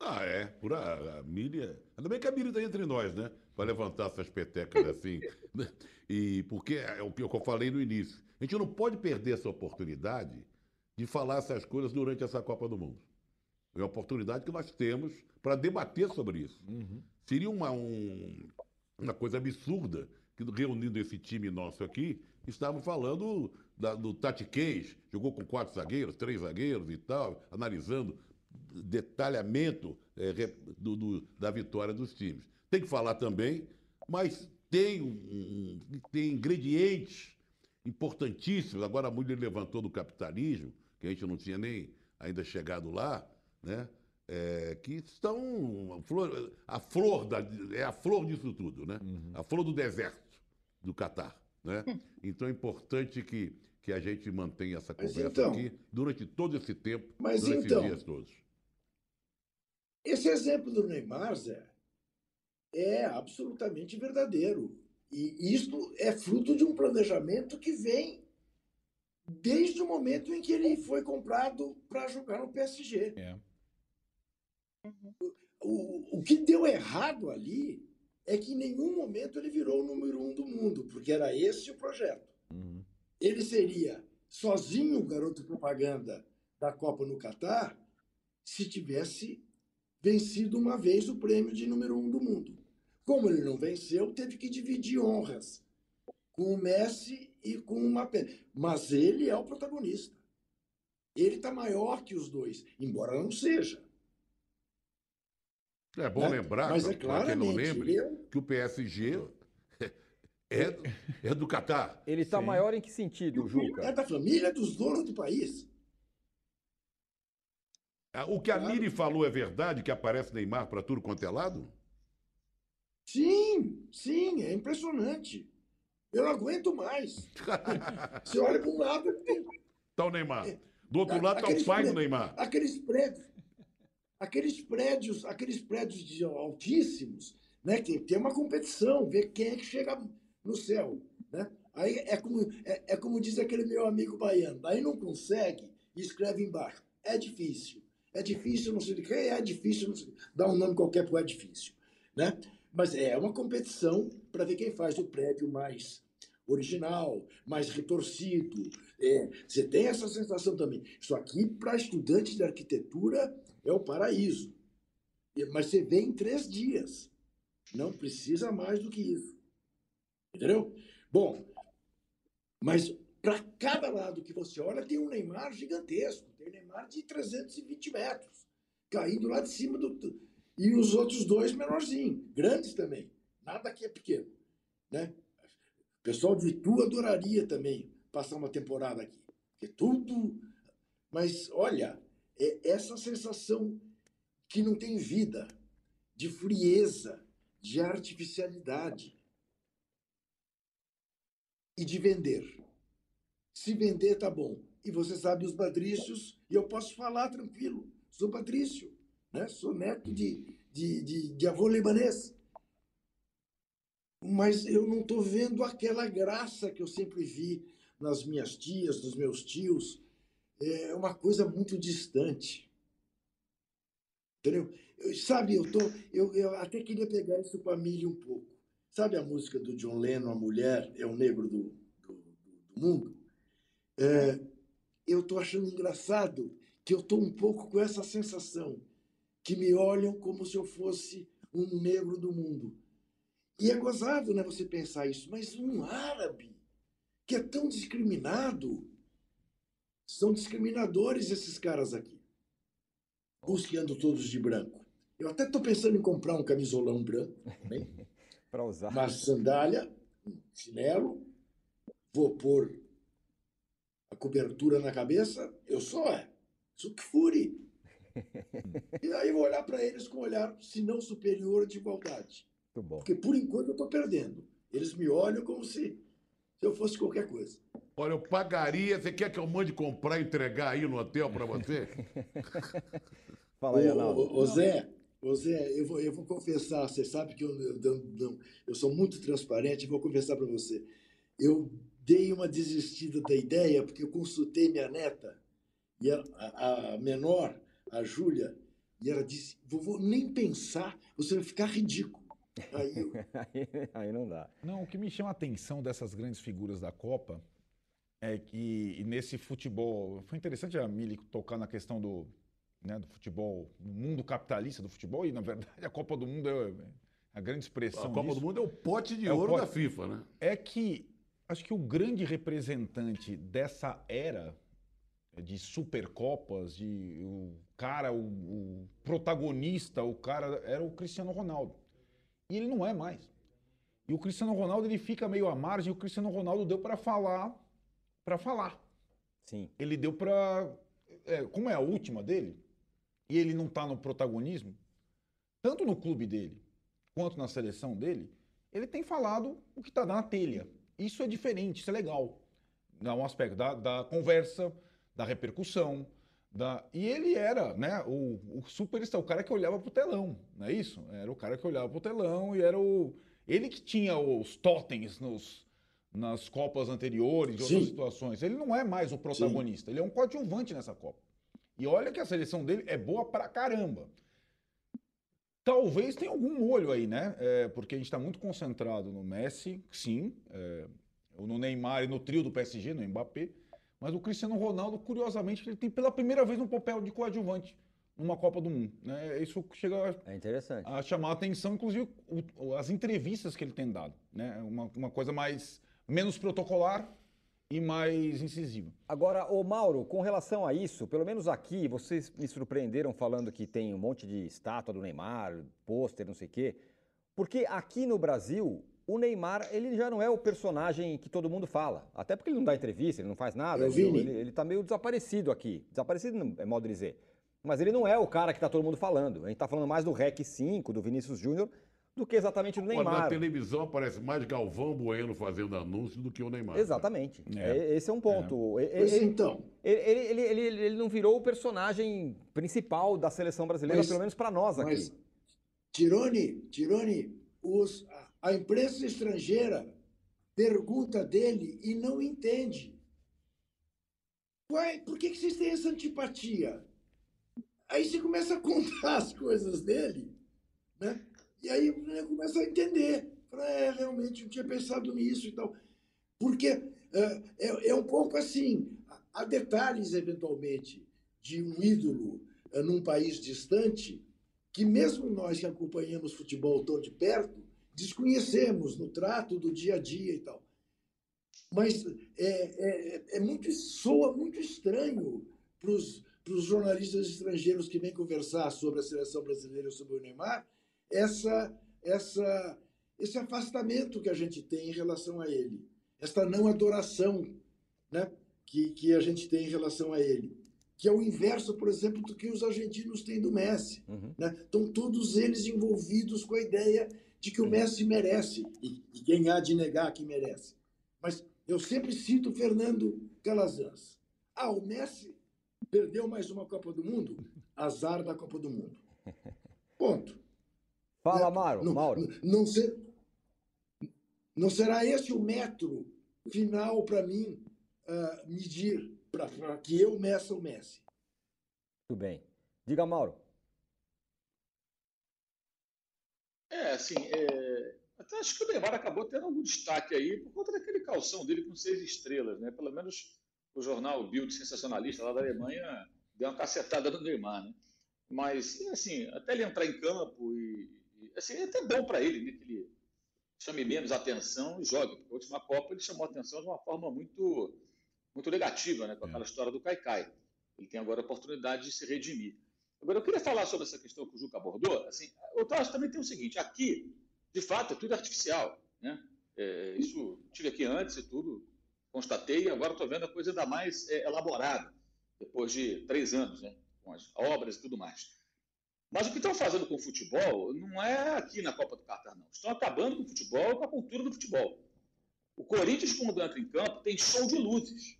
S3: Ah, é. Por a, a Miriam. Ainda bem que a Miriam está entre nós, né? Para levantar essas petecas assim. E porque é o que eu falei no início. A gente não pode perder essa oportunidade de falar essas coisas durante essa Copa do Mundo. É uma oportunidade que nós temos para debater sobre isso. Uhum. Seria uma, um, uma coisa absurda que, reunindo esse time nosso aqui, estavam falando da, do Tati Cage, jogou com quatro zagueiros, três zagueiros e tal, analisando detalhamento é, do, do, da vitória dos times. Tem que falar também, mas tem, um, tem ingredientes importantíssimos. Agora a mulher levantou do capitalismo, que a gente não tinha nem ainda chegado lá, né? é, que estão a flor, a flor da, é a flor disso tudo, né? Uhum. A flor do deserto do Catar, né? Então é importante que, que a gente mantenha essa conversa então, aqui durante todo esse tempo,
S7: mas
S3: durante
S7: então,
S3: esses dias todos.
S7: Esse exemplo do Neymar, Zé, é absolutamente verdadeiro. E isto é fruto de um planejamento que vem desde o momento em que ele foi comprado para jogar no PSG. É. O, o que deu errado ali é que em nenhum momento ele virou o número um do mundo, porque era esse o projeto. Uhum. Ele seria sozinho o garoto propaganda da Copa no Catar se tivesse vencido uma vez o prêmio de número um do mundo. Como ele não venceu, teve que dividir honras com o Messi e com o Mbappé. Mas ele é o protagonista. Ele está maior que os dois, embora não seja.
S3: É bom né? lembrar,
S7: Mas é
S3: para quem não lembre, eu... que o PSG é, é do Catar.
S2: Ele está maior em que sentido, Juca?
S7: É da família dos donos do país.
S3: Ah, o que a. Miri falou é verdade, que aparece Neymar para tudo quanto é lado?
S7: Sim, sim, é impressionante. Eu não aguento mais. Você olha para um lado.
S3: Está o Neymar. Do outro lado está o pai do Neymar.
S7: Aqueles prédios aqueles prédios, aqueles prédios de altíssimos, né, que tem uma competição, ver quem é que chega no céu, né? Aí é como, é, é como diz aquele meu amigo baiano, aí não consegue e escreve embaixo, é difícil. É difícil, não sei o que, é difícil, não sei, dá um nome qualquer para o é difícil. Né? Mas é uma competição para ver quem faz o prédio mais original, mais retorcido. É, você tem essa sensação também. Isso aqui, para estudantes de arquitetura, é o paraíso. Mas você vê em três dias. Não precisa mais do que isso. Entendeu? Bom, mas para cada lado que você olha, tem um Neymar gigantesco. Tem Neymar de 320 metros, caindo lá de cima do. E os outros dois menorzinhos, grandes também. Nada aqui é pequeno. Né? O pessoal de Itu adoraria também passar uma temporada aqui. Porque tudo. Mas, olha, é essa sensação que não tem vida, de frieza, de artificialidade e de vender. Se vender, tá bom. E você sabe os patrícios, e eu posso falar tranquilo. Sou patrício, né? sou neto de, de, de, de avô libanês mas eu não estou vendo aquela graça que eu sempre vi nas minhas tias, nos meus tios. É uma coisa muito distante. Entendeu? Eu, sabe, eu, tô, eu, eu até queria pegar isso com a Milly um pouco. Sabe a música do John Lennon, A Mulher é o Negro do, do, do Mundo? É, eu estou achando engraçado que eu estou um pouco com essa sensação, que me olham como se eu fosse um negro do mundo. E é gozado né, você pensar isso, mas um árabe que é tão discriminado, são discriminadores esses caras aqui. Os que andam todos de branco. Eu até estou pensando em comprar um camisolão branco
S2: para usar.
S7: Uma sandália, um chinelo, vou pôr a cobertura na cabeça, eu sou é, Sukfuri. E aí vou olhar para eles com um olhar, se não superior, de igualdade.
S2: Muito bom.
S7: Porque por enquanto eu estou perdendo. Eles me olham como se, se eu fosse qualquer coisa.
S3: Olha, eu pagaria. Você quer que eu mande comprar e entregar aí no hotel para você?
S2: Fala aí, Arnaldo.
S7: Ô, ô, Zé, ô Zé eu, vou, eu vou confessar. Você sabe que eu, eu, eu sou muito transparente. Vou confessar para você. Eu dei uma desistida da ideia porque eu consultei minha neta e a, a, a menor, a Júlia, e ela disse: vovô, nem pensar, você vai ficar ridículo. Aí, eu...
S2: aí, não dá.
S4: Não, o que me chama a atenção dessas grandes figuras da Copa é que nesse futebol. Foi interessante a Mili tocar na questão do, né, do futebol, do mundo capitalista do futebol, e na verdade a Copa do Mundo é, é a grande expressão.
S3: A Copa
S4: disso.
S3: do Mundo é o pote de é ouro pote... da FIFA, né?
S4: É que acho que o grande representante dessa era de supercopas, de o cara, o, o protagonista, o cara era o Cristiano Ronaldo. E ele não é mais. E o Cristiano Ronaldo ele fica meio à margem. O Cristiano Ronaldo deu para falar, para falar.
S2: Sim.
S4: Ele deu para, é, como é a última dele, e ele não está no protagonismo, tanto no clube dele quanto na seleção dele, ele tem falado o que está na telha. Isso é diferente, isso é legal. Dá um aspecto da, da conversa, da repercussão, da... E ele era né, o, o superstar, o cara que olhava pro telão, não é isso? Era o cara que olhava pro telão e era o. Ele que tinha os totens nos, nas Copas anteriores, de outras Sim. situações. Ele não é mais o protagonista, Sim. ele é um coadjuvante nessa Copa. E olha que a seleção dele é boa pra caramba. Talvez tenha algum molho aí, né? É, porque a gente está muito concentrado no Messi, sim, é, no Neymar e no trio do PSG, no Mbappé. Mas o Cristiano Ronaldo, curiosamente, ele tem pela primeira vez um papel de coadjuvante numa Copa do Mundo. Né? Isso chega
S2: a, é interessante.
S4: a chamar a atenção, inclusive o, as entrevistas que ele tem dado. Né? Uma, uma coisa mais menos protocolar e mais incisiva.
S2: Agora, o Mauro, com relação a isso, pelo menos aqui, vocês me surpreenderam falando que tem um monte de estátua do Neymar, pôster, não sei o quê. Porque aqui no Brasil, o Neymar, ele já não é o personagem que todo mundo fala. Até porque ele não dá entrevista, ele não faz nada. Ele, ele, ele tá meio desaparecido aqui. Desaparecido é modo de dizer. Mas ele não é o cara que está todo mundo falando. A gente está falando mais do REC 5, do Vinícius Júnior, do que exatamente do Neymar.
S3: Na televisão aparece mais Galvão Bueno fazendo anúncio do que o Neymar.
S2: Exatamente. É. Esse é um ponto.
S7: É. Ele, ele, então.
S2: Ele, ele, ele, ele, não virou o personagem principal da seleção brasileira, mas, pelo menos para nós aqui. Mas,
S7: Tirone, Tirone, os, a imprensa estrangeira pergunta dele e não entende. Ué, por que, vocês têm essa antipatia? Aí você começa a contar as coisas dele, né? E aí você começa a entender. Fala, é, realmente, eu tinha pensado nisso e tal. Porque é, é, é um pouco assim, há detalhes, eventualmente, de um ídolo é, num país distante que mesmo nós que acompanhamos futebol tão de perto, desconhecemos no trato do dia a dia e tal. Mas é, é, é muito, soa muito estranho para os jornalistas estrangeiros que vêm conversar sobre a seleção brasileira, sobre o Neymar, essa, essa, esse afastamento que a gente tem em relação a ele, esta não adoração né, que, que a gente tem em relação a ele que é o inverso, por exemplo, do que os argentinos têm do Messi. Uhum. Né? Estão todos eles envolvidos com a ideia de que o Messi merece, e, e quem há de negar que merece. Mas eu sempre cito Fernando Calazans. Ah, o Messi perdeu mais uma Copa do Mundo? Azar da Copa do Mundo. Ponto.
S2: Fala, né? Mauro. Não, Mauro.
S7: Não, ser, não será esse o metro final para mim uh, medir para que eu meça o Messi.
S2: Muito bem. Diga, Mauro.
S5: É, assim, é... até acho que o Neymar acabou tendo algum destaque aí por conta daquele calção dele com seis estrelas, né? Pelo menos o jornal Bild, sensacionalista lá da Alemanha, deu uma cacetada no Neymar, né? Mas, assim, até ele entrar em campo e, e assim, é até bom para ele, né? Que ele chame menos atenção e jogue. Porque a última Copa ele chamou atenção de uma forma muito muito negativa né, com aquela é. história do Caicai. Ele tem agora a oportunidade de se redimir. Agora, eu queria falar sobre essa questão que o Juca abordou. Assim, o Tasso também tem o seguinte: aqui, de fato, é tudo artificial. Né? É, isso tive aqui antes e tudo, constatei, e agora estou vendo a coisa ainda mais é, elaborada, depois de três anos, né? com as obras e tudo mais. Mas o que estão fazendo com o futebol não é aqui na Copa do Catar, não. Estão acabando com o futebol, com a cultura do futebol. O Corinthians, quando entra em campo, tem show de luzes.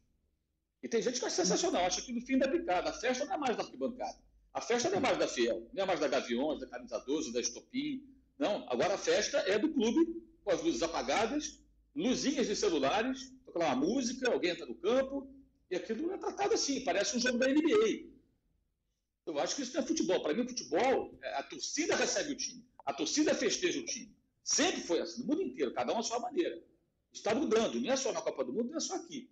S5: E tem gente que acha sensacional, acha que no fim da picada, a festa não é mais da arquibancada. A festa não é mais da Fiel, não é mais da Gaviões, da Camisa 12, da Estopim. Não, agora a festa é do clube, com as luzes apagadas, luzinhas de celulares, tocar uma música, alguém entra no campo, e aquilo é tratado assim, parece um jogo da NBA. Eu acho que isso não é futebol. Para mim, o futebol, é, a torcida recebe o time, a torcida festeja o time. Sempre foi assim, no mundo inteiro, cada um à sua maneira. Está mudando, não é só na Copa do Mundo, não é só aqui.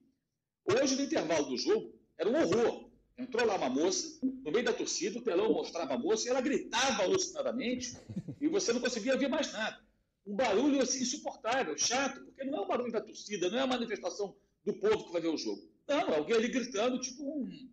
S5: Hoje, no intervalo do jogo, era um horror. Entrou lá uma moça, no meio da torcida, o telão mostrava a moça e ela gritava alucinadamente e você não conseguia ver mais nada. Um barulho assim, insuportável, chato, porque não é o barulho da torcida, não é a manifestação do povo que vai ver o jogo. Não, é alguém ali gritando, tipo um,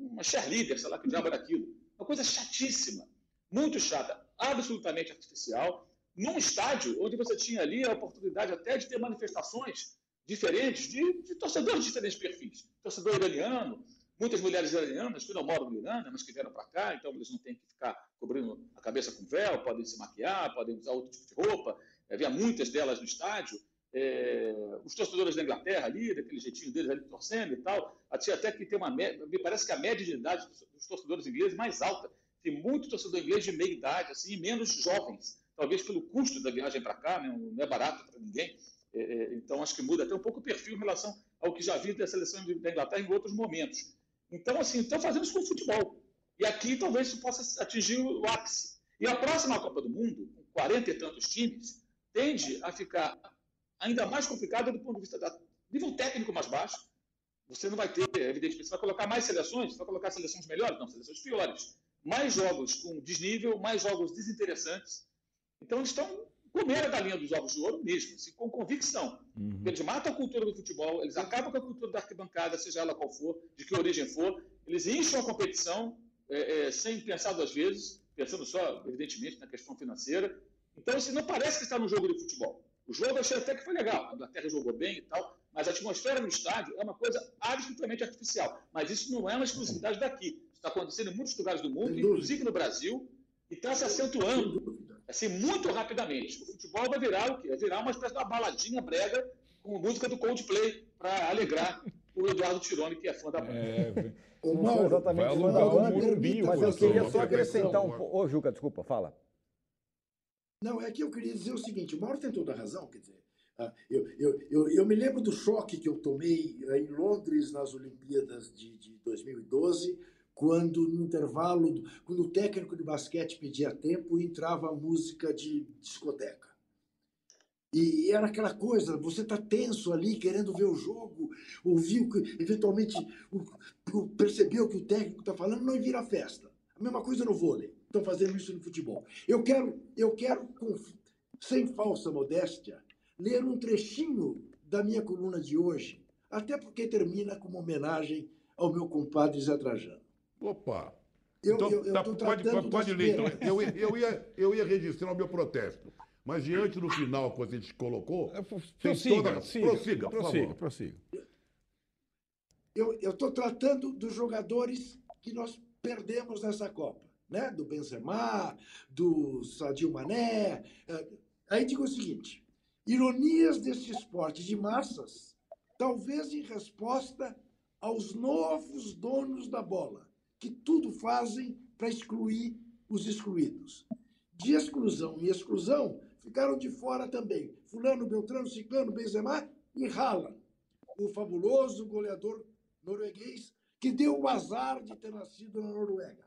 S5: uma cheerleader, sei lá que diabo era aquilo. Uma coisa chatíssima, muito chata, absolutamente artificial, num estádio onde você tinha ali a oportunidade até de ter manifestações diferentes, de, de torcedores de diferentes perfis. Torcedor iraniano, muitas mulheres iranianas que não moram no Irã, mas que vieram para cá, então eles não têm que ficar cobrindo a cabeça com véu, podem se maquiar, podem usar outro tipo de roupa. Havia muitas delas no estádio. É, os torcedores da Inglaterra ali, daquele jeitinho deles ali torcendo e tal. Tinha até que ter uma me parece que a média de idade dos torcedores ingleses é mais alta. Tem muito torcedor inglês de meia idade, assim, e menos jovens. Talvez pelo custo da viagem para cá, né, não é barato para ninguém. É, é, então, acho que muda até um pouco o perfil em relação ao que já vi da seleção da Inglaterra em outros momentos. Então, assim, estão fazendo isso com o futebol. E aqui talvez isso possa atingir o ápice. E a próxima Copa do Mundo, com 40 e tantos times, tende a ficar ainda mais complicada do ponto de vista da nível técnico mais baixo. Você não vai ter, evidentemente, você vai colocar mais seleções, vai colocar seleções melhores, não, seleções piores. Mais jogos com desnível, mais jogos desinteressantes. Então, eles estão comer a galinha dos ovos de ouro mesmo, assim, com convicção. Uhum. Eles matam a cultura do futebol, eles acabam com a cultura da arquibancada, seja ela qual for, de que origem for, eles incham a competição é, é, sem pensar duas vezes, pensando só, evidentemente, na questão financeira. Então, assim, não parece que está no jogo de futebol. O jogo eu achei até que foi legal, a Inglaterra jogou bem e tal, mas a atmosfera no estádio é uma coisa absolutamente artificial. Mas isso não é uma exclusividade daqui. Isso está acontecendo em muitos lugares do mundo, inclusive no Brasil, e está se acentuando assim, muito rapidamente. O futebol vai virar o quê? Vai virar uma espécie de uma baladinha brega com música do Coldplay para alegrar o Eduardo Tironi, que é fã da banda. É,
S2: o Mauro, exatamente fã da banda, mas eu queria só acrescentar um pouco. Ô, Juca, desculpa, fala.
S7: Não, é que eu queria dizer o seguinte, o Mauro tem toda a razão, quer dizer, ah, eu, eu, eu, eu me lembro do choque que eu tomei em Londres nas Olimpíadas de, de 2012, quando no intervalo, quando o técnico de basquete pedia tempo, entrava música de discoteca. E era aquela coisa, você está tenso ali, querendo ver o jogo, ouviu que, eventualmente, percebeu que o técnico está falando, não vira festa. A mesma coisa no vôlei. Estão fazendo isso no futebol. Eu quero, eu quero, sem falsa modéstia, ler um trechinho da minha coluna de hoje, até porque termina como homenagem ao meu compadre Zé Trajano.
S3: Opa!
S7: Eu,
S3: então,
S7: eu, eu
S3: tá, pode, pode ler. Então, eu, eu, ia, eu ia registrar o meu protesto. Mas diante do final que a gente colocou,
S4: é, prossiga, toda...
S3: prossiga, prossiga,
S4: prossiga, prossiga.
S7: Eu estou tratando dos jogadores que nós perdemos nessa Copa, né? Do Benzema, do Sadio Mané. É, aí digo o seguinte: ironias desse esporte de massas, talvez em resposta aos novos donos da bola, que tudo fazem para excluir os excluídos. De exclusão em exclusão, ficaram de fora também Fulano, Beltrano, Ciclano, Benzema e Haaland, o fabuloso goleador norueguês que deu o azar de ter nascido na Noruega.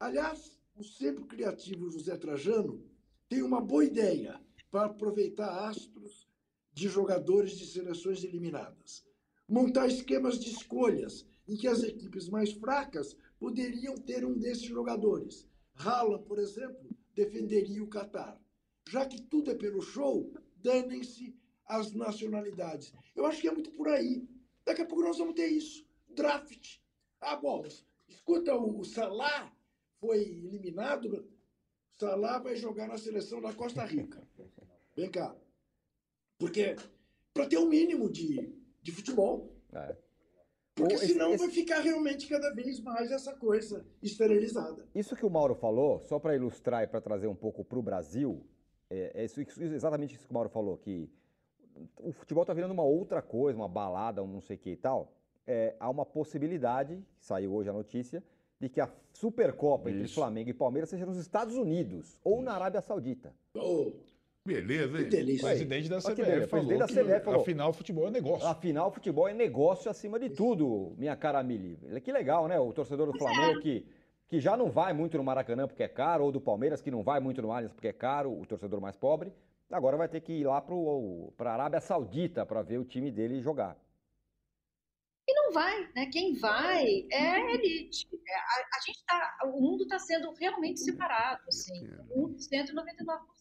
S7: Aliás, o sempre criativo José Trajano tem uma boa ideia para aproveitar astros de jogadores de seleções eliminadas. Montar esquemas de escolhas em que as equipes mais fracas poderiam ter um desses jogadores. Haaland, por exemplo, defenderia o Catar já que tudo é pelo show, danem-se as nacionalidades. Eu acho que é muito por aí. Daqui a pouco nós vamos ter isso. Draft. Ah, bom, escuta, o Salah foi eliminado. Salah vai jogar na seleção da Costa Rica. Vem cá. Porque para ter um mínimo de, de futebol. É. Porque esse, senão esse... vai ficar realmente cada vez mais essa coisa esterilizada.
S2: Isso que o Mauro falou, só para ilustrar e para trazer um pouco para o Brasil, é, é isso, exatamente isso que o Mauro falou, que o futebol está virando uma outra coisa, uma balada, um não sei o que e tal. É, há uma possibilidade, saiu hoje a notícia, de que a Supercopa isso. entre Flamengo e Palmeiras seja nos Estados Unidos ou isso. na Arábia Saudita.
S3: Oh. Beleza, hein?
S4: O presidente da CBF falou presidente da CBF falou, afinal, futebol é negócio.
S2: Afinal, futebol é negócio acima de tudo, minha cara Mili. Que legal, né? O torcedor do Flamengo que que já não vai muito no Maracanã porque é caro, ou do Palmeiras que não vai muito no Allianz porque é caro, o torcedor mais pobre, agora vai ter que ir lá para a Arábia Saudita para ver o time dele jogar.
S6: E não vai, né? Quem vai é a elite. É, a, a gente tá, o mundo está sendo realmente separado, assim, 1% e 99%.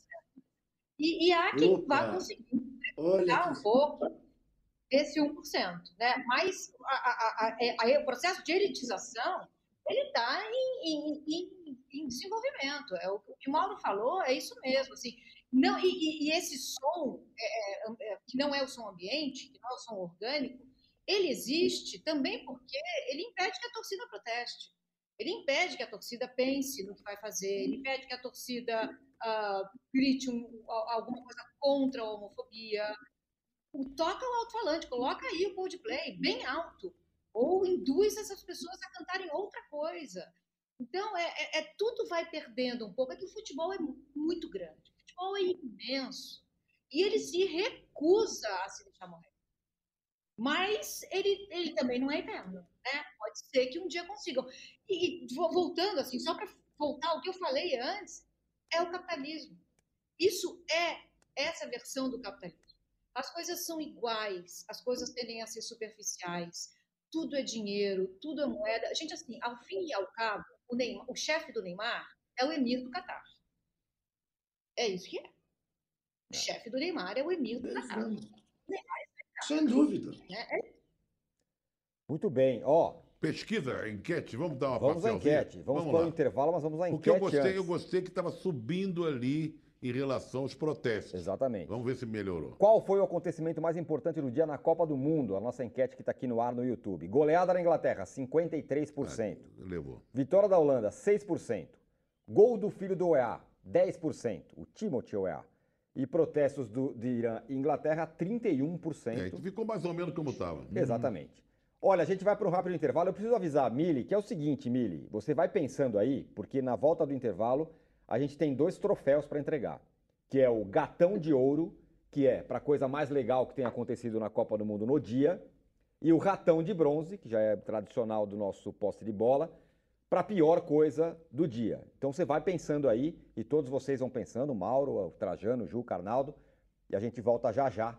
S6: E, e há quem Opa. vá conseguir dar um pouco esse 1%. Né? Mas a, a, a, o processo de elitização ele está em, em, em, desenvolvimento. É o, o, que o Mauro falou é isso mesmo. Assim, não, e, e esse som, é, é, é, que não é o som ambiente, que não é o som orgânico, ele existe também porque ele impede que a torcida proteste. Ele impede que a torcida pense no que vai fazer, ele impede que a torcida uh, grite um, alguma coisa contra a homofobia. Toca o alto-falante, coloca aí o Coldplay bem alto ou induz essas pessoas a cantarem outra coisa. Então, é, é, é, tudo vai perdendo um pouco. É que o futebol é muito grande, o futebol é imenso. E ele se recusa a se deixar morrer. Mas ele, ele também não é eterno. Né? Pode ser que um dia consigam. E, voltando, assim, só para voltar ao que eu falei antes, é o capitalismo. Isso é essa versão do capitalismo. As coisas são iguais, as coisas tendem a ser superficiais, tudo é dinheiro, tudo é moeda. A gente, assim, ao fim e ao cabo, o, Neymar, o chefe do Neymar é o emir do Catar. É isso que é. O é. chefe do Neymar é o emir do Catar.
S7: É Sem dúvida. É, é.
S2: Muito bem. Ó,
S3: Pesquisa, enquete, vamos dar uma
S2: Vamos à enquete. Vamos, vamos para o intervalo, mas vamos à enquete. Porque eu
S3: gostei,
S2: antes.
S3: eu gostei que estava subindo ali em relação aos protestos.
S2: Exatamente.
S3: Vamos ver se melhorou.
S2: Qual foi o acontecimento mais importante do dia na Copa do Mundo? A nossa enquete que está aqui no ar no YouTube. Goleada na Inglaterra, 53%.
S3: Ah, levou.
S2: Vitória da Holanda, 6%. Gol do filho do OEA, 10%. O Timothy OEA. E protestos do, de Irã e Inglaterra, 31%. É,
S3: ficou mais ou menos como estava.
S2: Exatamente. Olha, a gente vai para um rápido intervalo. Eu preciso avisar a Mili que é o seguinte, Mili. Você vai pensando aí, porque na volta do intervalo a gente tem dois troféus para entregar, que é o Gatão de Ouro, que é para a coisa mais legal que tem acontecido na Copa do Mundo no dia, E o ratão de bronze, que já é tradicional do nosso poste de bola, para a pior coisa do dia. Então você vai pensando aí, e todos vocês vão pensando, Mauro, o Trajano, o Ju, o Carnaldo, e a gente volta já já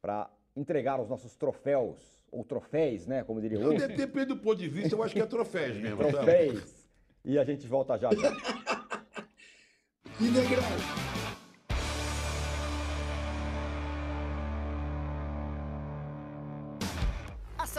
S2: para entregar os nossos troféus, ou troféis, né, como diria o
S3: Depende do ponto de vista, eu acho que é troféus mesmo.
S2: Troféus. E a gente volta já já.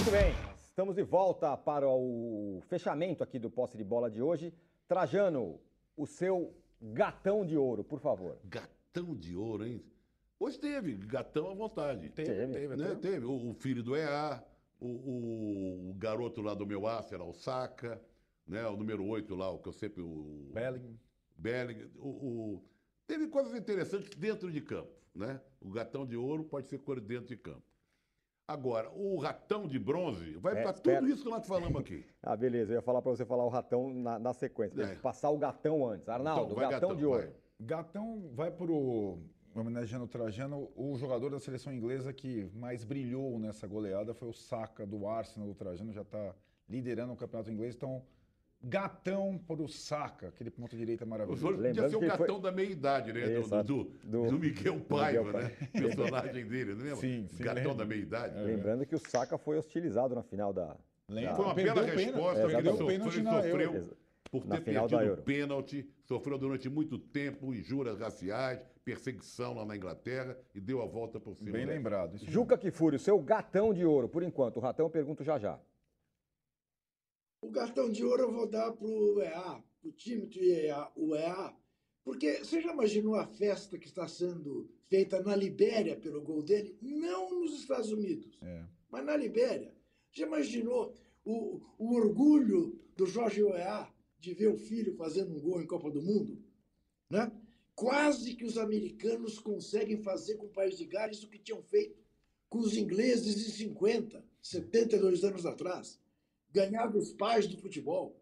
S2: Muito bem, estamos de volta para o fechamento aqui do posse de bola de hoje. Trajano, o seu gatão de ouro, por favor.
S3: Gatão de ouro, hein? Hoje teve, gatão à vontade.
S2: Teve.
S4: teve,
S3: né?
S4: até-
S3: Teve. O, o filho do EA, o, o- garoto lá do meu aço era o Saca, né? O número 8 lá, o que eu sempre. O,
S4: Bellingham.
S3: Bellingham. O, o- Teve coisas interessantes dentro de campo, né? O gatão de ouro pode ser coisa dentro de campo. Agora, o ratão de bronze vai
S2: É,
S3: para tudo isso que nós falamos aqui.
S2: Ah, beleza, eu ia falar para você falar o ratão na, na sequência.
S3: É.
S2: Passar o gatão antes. Arnaldo,
S3: Então, vai,
S2: gatão,
S3: gatão,
S2: de ouro.
S3: vai.
S4: Gatão vai pro, homenageando o Trajano, o jogador da seleção inglesa que mais brilhou nessa goleada foi o Saka do Arsenal do Trajano, já está liderando o campeonato inglês, então gatão pro Saka, aquele ponto direita
S3: O
S4: maravilhoso.
S3: senhor podia
S2: Lembrando
S3: ser o
S2: ele foi-
S3: gatão da meia-idade, né? Do,
S2: Exato.
S3: do,
S2: Do-
S3: do Miguel Paiva,
S2: Miguel
S3: né? Personagem dele, não lembra?
S4: Sim, sim,
S3: Gatão
S4: lembro.
S3: da meia-idade.
S4: É.
S2: Lembrando que o Saka foi hostilizado na final da.
S4: Lembra?
S3: Foi uma bela
S4: o
S3: resposta,
S2: É,
S3: ele
S2: exatamente.
S3: sofreu,
S4: Pênalti
S3: ele
S4: na
S3: sofreu
S2: Euro.
S3: por ter
S2: final da
S3: perdido
S2: Euro.
S3: o pênalti, sofreu durante muito tempo injúrias raciais, perseguição lá na Inglaterra e deu a volta por cima.
S4: Bem lembrado. isso
S2: Juca Kifuri, o seu gatão de ouro, por enquanto. O ratão eu pergunto já já.
S7: O cartão de ouro eu vou dar para o EA, para o time do EA, o EA, porque você já imaginou a festa que está sendo feita na Libéria pelo gol dele? Não nos Estados Unidos,
S4: É.
S7: mas na Libéria. Já imaginou o, o orgulho do Jorge Weah de ver o filho fazendo um gol em Copa do Mundo? Né? Quase que os americanos conseguem fazer com o país de Gales o que tinham feito com os ingleses em 50, 72 anos atrás. Ganhar dos pais do futebol.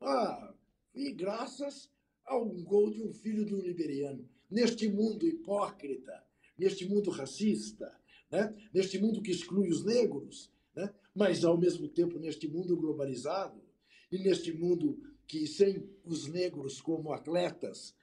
S7: Ah, e graças a um gol de um filho de um liberiano. Neste mundo hipócrita, neste mundo racista, né? neste mundo que exclui os negros, né? mas ao mesmo tempo neste mundo globalizado e neste mundo que sem os negros como atletas,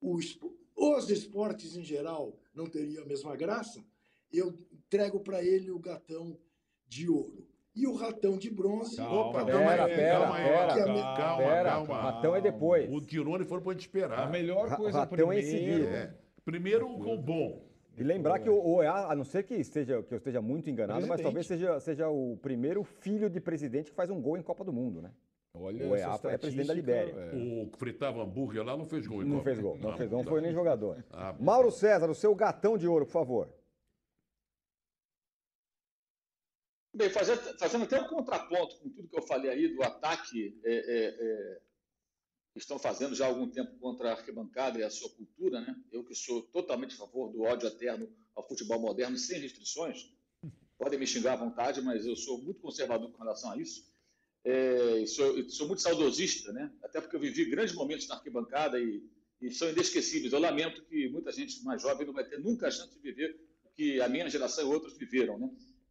S7: os, os esportes em geral não teriam a mesma graça, eu entrego para ele o gatão de ouro. E o ratão de bronze.
S4: Calma,
S3: Opa,
S2: Pera,
S3: calma aí,
S2: pera,
S3: calma aí,
S2: pera.
S3: calma, calma,
S2: Pera,
S3: calma.
S2: o ratão é depois.
S3: O Tirone foi pra gente esperar.
S4: A melhor coisa
S2: ratão em
S4: primeiro.
S2: seguida.
S3: É. Primeiro o gol bom.
S2: E lembrar que o OEA, a não ser que, esteja, que eu esteja muito enganado, mas
S4: Presidente.
S2: talvez seja, seja o primeiro filho de presidente que faz um gol em Copa do Mundo, né?
S4: Olha,
S2: O
S4: essa
S2: EA é presidente da Libéria.
S4: é.
S3: O que fritava hambúrguer lá não fez gol. em
S2: Não
S3: Copa.
S2: fez gol, não, fez, não
S3: tá.
S2: foi nem jogador.
S3: Ah,
S2: Mauro César, o seu gatão de ouro, por favor.
S5: Bem, fazendo, até um contraponto com tudo que eu falei aí do ataque é, é, é, que estão fazendo já há algum tempo contra a arquibancada e a sua cultura, né? Eu que sou totalmente a favor do ódio eterno ao futebol moderno, sem restrições. Podem me xingar à vontade, mas eu sou muito conservador com relação a isso. É, sou, sou muito saudosista, né? Até porque eu vivi grandes momentos na arquibancada e, e são inesquecíveis. Eu lamento que muita gente mais jovem não vai ter nunca a chance de viver o que a minha geração e outros viveram, né?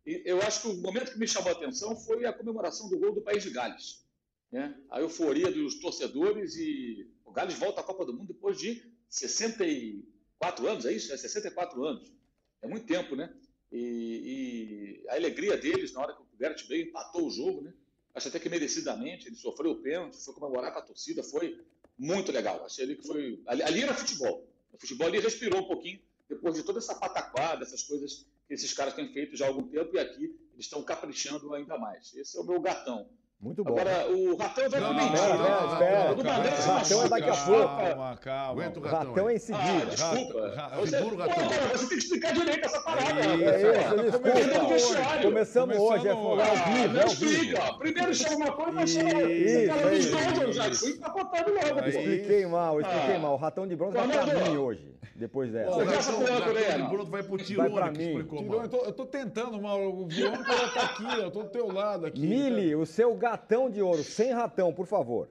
S5: Eu acho que o momento que me chamou a atenção foi a comemoração do gol do País de Gales. Né? A euforia dos torcedores e o Gales volta à Copa do Mundo depois de 64 anos, é isso? É 64 anos. É muito tempo, né? E, e a alegria deles na hora que o Gareth Bale empatou o jogo, né? Acho até que merecidamente, ele sofreu o pênalti, foi comemorar com a torcida, foi muito legal. Achei ali que foi. Ali, ali era futebol. O futebol ali respirou um pouquinho depois de toda essa pataquada, essas coisas que esses caras têm feito já há algum tempo e aqui eles estão caprichando ainda mais. Esse é o meu gatão.
S2: Muito bom.
S5: Agora, o Ratão vai
S3: Não,
S2: espera,
S3: não,
S2: espera,
S3: não,
S2: Ratão é
S5: machuca.
S2: daqui a pouco.
S4: Calma, calma.
S3: Aguenta o ratão.
S2: ratão é em
S5: Ah,
S2: seguida.
S5: desculpa.
S4: Rato-
S5: Você,
S3: segura o Ratão.
S5: Pô, cara, você tem que explicar direito essa parada.
S3: É
S5: rapaz.
S2: É isso, desculpa. Começamos
S4: Começando
S2: hoje, é ao vivo,
S5: não
S2: é vivo.
S5: explica. Primeiro chama uma coisa, mas chama
S2: Isso,
S5: esse cara
S2: é
S5: dos
S2: isso.
S5: dois, já explica, tá contando logo,
S2: Expliquei mal, expliquei
S5: Ah.
S2: mal. O ratão de bronze vai pra mim hoje, depois
S3: O
S2: dessa.
S5: Você
S3: o
S5: Coreia,
S3: de
S5: não?
S3: Bruno vai pro
S2: Vai
S3: Tirone,
S2: pra
S3: que
S2: mim.
S3: mal.
S4: eu, tô, eu tô tentando, Mauro. O Vion tá aqui, eu tô do teu lado aqui.
S2: Mili, o seu gatão de ouro, sem ratão, por favor.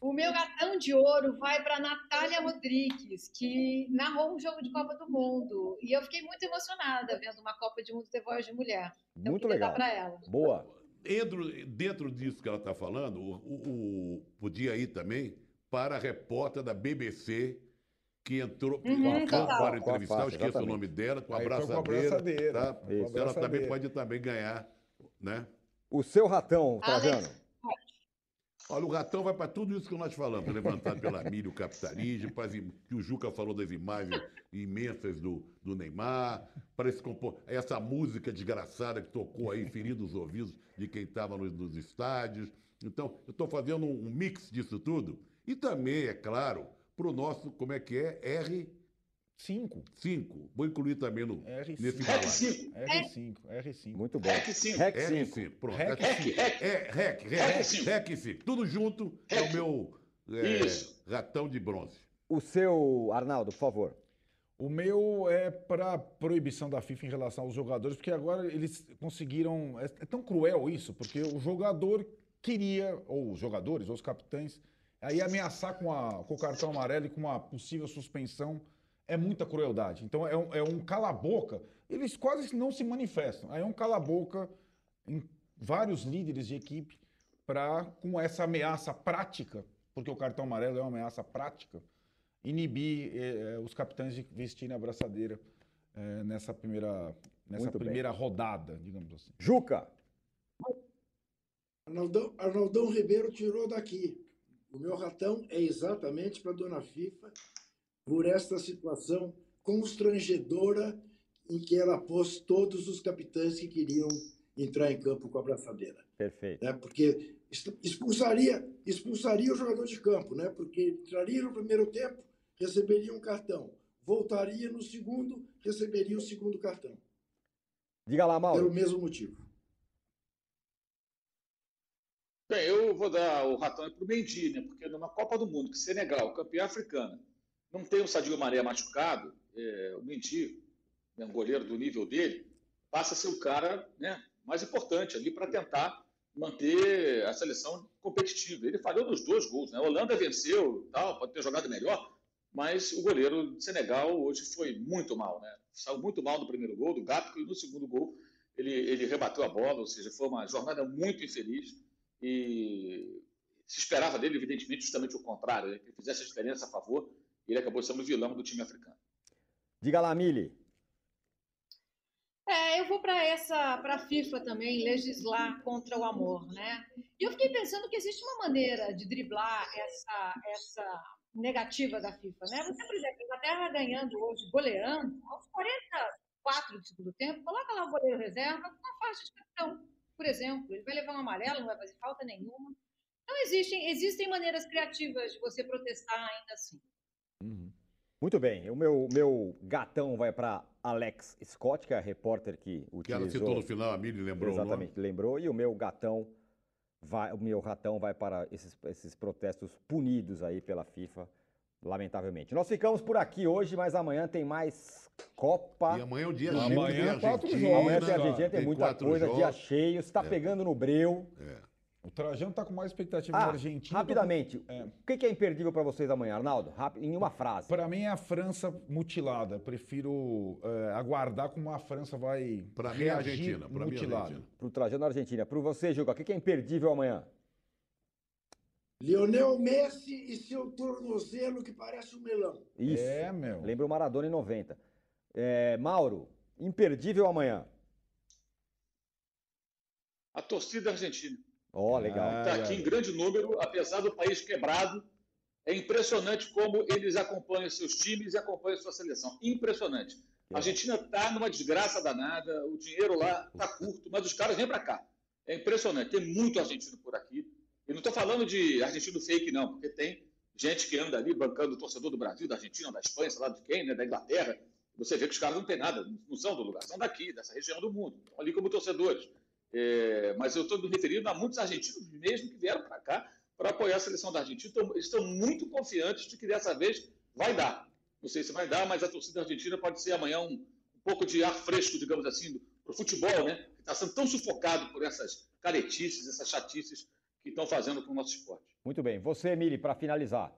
S6: O meu gatão de ouro vai para Natália Rodrigues, que narrou um jogo de Copa do Mundo. E eu fiquei muito emocionada vendo uma Copa de Mundo ter voz de mulher. Então,
S2: Muito legal.
S6: dar para ela.
S2: Boa.
S3: Dentro, dentro disso que ela está falando, o, o- o- podia ir também para a repórter da BBC que entrou
S6: Uhum,
S3: para,
S6: total.
S3: para entrevistar, eu
S2: Com a
S3: esqueço o
S2: exatamente.
S3: nome dela, com a
S4: com a
S3: abraçadeira, tá?
S4: com a
S3: Ela também pode também ganhar, né?
S2: O seu ratão. Trajano.
S3: Olha, o ratão vai para tudo isso que nós falamos, levantado pela mídia, o capitalismo, para que o Juca falou das imagens imensas do, do Neymar, para esse compor, essa música desgraçada que tocou aí, ferindo os ouvidos de quem estava nos, nos estádios. Então, eu estou fazendo um, um mix disso tudo. E também, é claro, para o nosso, como é que é? R5.
S4: Cinco.
S3: Vou incluir também no,
S4: R5.
S3: nesse
S5: REC
S3: balaio.
S5: 5.
S4: R5, R5.
S2: Muito bom.
S5: REC 5.
S2: Rec 5.
S3: R5, pronto.
S4: Rec,
S3: É
S5: rec, rec.
S3: É, rec,
S5: Rec
S3: rec,
S5: cinco.
S3: rec 5. Tudo junto é o meu é, ratão de bronze.
S2: O seu, Arnaldo, por favor.
S4: O meu é para proibição da FIFA em relação aos jogadores, porque agora eles conseguiram. É, é tão cruel isso, porque o jogador queria, ou os jogadores, ou os capitães, aí ameaçar com, a, com o cartão amarelo e com uma possível suspensão é muita crueldade. Então é um, é um cala-boca. Eles quase não se manifestam. Aí é um cala-boca em vários líderes de equipe para, com essa ameaça prática, porque o cartão amarelo é uma ameaça prática, inibir eh, eh, os capitães de vestirem a braçadeira eh, nessa primeira, nessa
S2: Muito bem.
S4: primeira rodada, digamos assim.
S2: Juca.
S7: Arnaldão, Arnaldão Ribeiro tirou daqui. O meu ratão é exatamente para a dona FIFA por esta situação constrangedora em que ela pôs todos os capitães que queriam entrar em campo com a braçadeira.
S2: Perfeito.
S7: Né? Porque expulsaria, expulsaria o jogador de campo, né? porque entraria no primeiro tempo, receberia um cartão. Voltaria no segundo, receberia o segundo cartão.
S2: Diga lá,
S7: Pelo
S2: Mauro.
S7: mesmo motivo.
S5: Bem, eu vou dar o ratão para o Mendy, né? Porque numa Copa do Mundo, que Senegal, campeão africano, não tem o Sadio Mané machucado, é, o Mendy, né, um goleiro do nível dele, passa a ser o cara né, mais importante ali para tentar manter a seleção competitiva. Ele falhou nos dois gols, né? A Holanda venceu, tal, pode ter jogado melhor, mas o goleiro de Senegal hoje foi muito mal, né? Saiu muito mal no primeiro gol do Gato e no segundo gol ele, ele rebateu a bola, ou seja, foi uma jornada muito infeliz e se esperava dele, evidentemente, justamente o contrário, né? que ele fizesse a diferença a favor, e ele acabou sendo o vilão do time africano.
S2: Diga lá, Mili.
S6: É, eu vou para essa, para a FIFA também legislar contra o amor, né? E eu fiquei pensando que existe uma maneira de driblar essa essa negativa da FIFA, né? Você, por exemplo, a Inglaterra ganhando hoje, goleando, aos 44 do segundo tempo, coloca lá o goleiro reserva com uma faixa de capitão, por exemplo. Ele vai levar um amarelo, não vai fazer falta nenhuma. Então, existem, existem maneiras criativas de você protestar ainda assim.
S2: Muito bem. O meu, meu gatão vai para Alex Scott, que é a repórter que
S3: Que ela
S2: utilizou.
S3: citou no final, a Mili lembrou
S2: Exatamente, lembrou. E o meu gatão vai, o meu ratão vai para esses, esses protestos punidos aí pela FIFA, lamentavelmente. Nós ficamos por aqui hoje, mas amanhã tem mais Copa.
S3: E amanhã é o dia
S4: Amanhã
S3: Argentina,
S4: é quatro
S3: Argentina,
S4: jogos,
S2: Amanhã tem
S4: né?
S2: Argentina, tem,
S3: Tem
S2: muita coisa, dia
S3: jogos.
S2: cheio, está pegando no breu.
S4: O Trajano tá com mais expectativa
S2: Ah,
S4: na Argentina.
S2: rapidamente,
S4: É.
S2: o que que é imperdível para vocês amanhã, Arnaldo? Rápido, em uma frase.
S4: Para mim é a França mutilada. Prefiro é, aguardar como a França vai
S3: Pra mim é a
S4: reagir
S3: Argentina, pra mim é a
S4: mutilada.
S3: Argentina.
S2: Para o Trajano Argentina. Para você, Juca, o que que é imperdível amanhã?
S7: Lionel Messi e seu tornozelo que parece um melão.
S2: Isso.
S4: É, meu.
S2: Lembra o Maradona em 90. É, Mauro, imperdível amanhã.
S5: A torcida argentina
S2: Ó, legal.
S4: Ah,
S5: está aqui em grande número, apesar do país quebrado. É impressionante como eles acompanham seus times e acompanham sua seleção. Impressionante. A Argentina está numa desgraça danada, o dinheiro lá está curto, mas os caras vêm para cá. É impressionante, tem muito argentino por aqui. E não estou falando de argentino fake, não, porque tem gente que anda ali bancando o torcedor do Brasil, da Argentina, da Espanha, sei lá de quem, né, da Inglaterra. Você vê que os caras não têm nada, não são do lugar, são daqui, dessa região do mundo, estão ali como torcedores. É, mas eu estou me referindo a muitos argentinos mesmo que vieram para cá para apoiar a seleção da Argentina. Então, eles estão muito confiantes de que dessa vez vai dar. Não sei se vai dar, mas a torcida argentina pode ser amanhã um, um pouco de ar fresco, digamos assim, para o futebol, né? Que está sendo tão sufocado por essas caretices, essas chatices que estão fazendo com o nosso esporte.
S2: Muito bem. Você, Emily, para finalizar.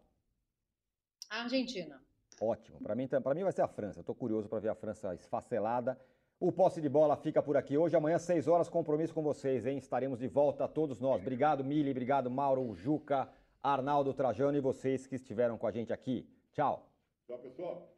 S6: A Argentina.
S2: Ótimo. Para mim, para mim vai ser a França. Estou curioso para ver a França esfacelada. O posse de bola fica por aqui hoje. Amanhã, 6 horas, compromisso com vocês, hein? Estaremos de volta, todos nós. Obrigado, Mili. Obrigado, Mauro, Juca, Arnaldo Trajano e vocês que estiveram com a gente aqui. Tchau.
S3: Tchau, pessoal.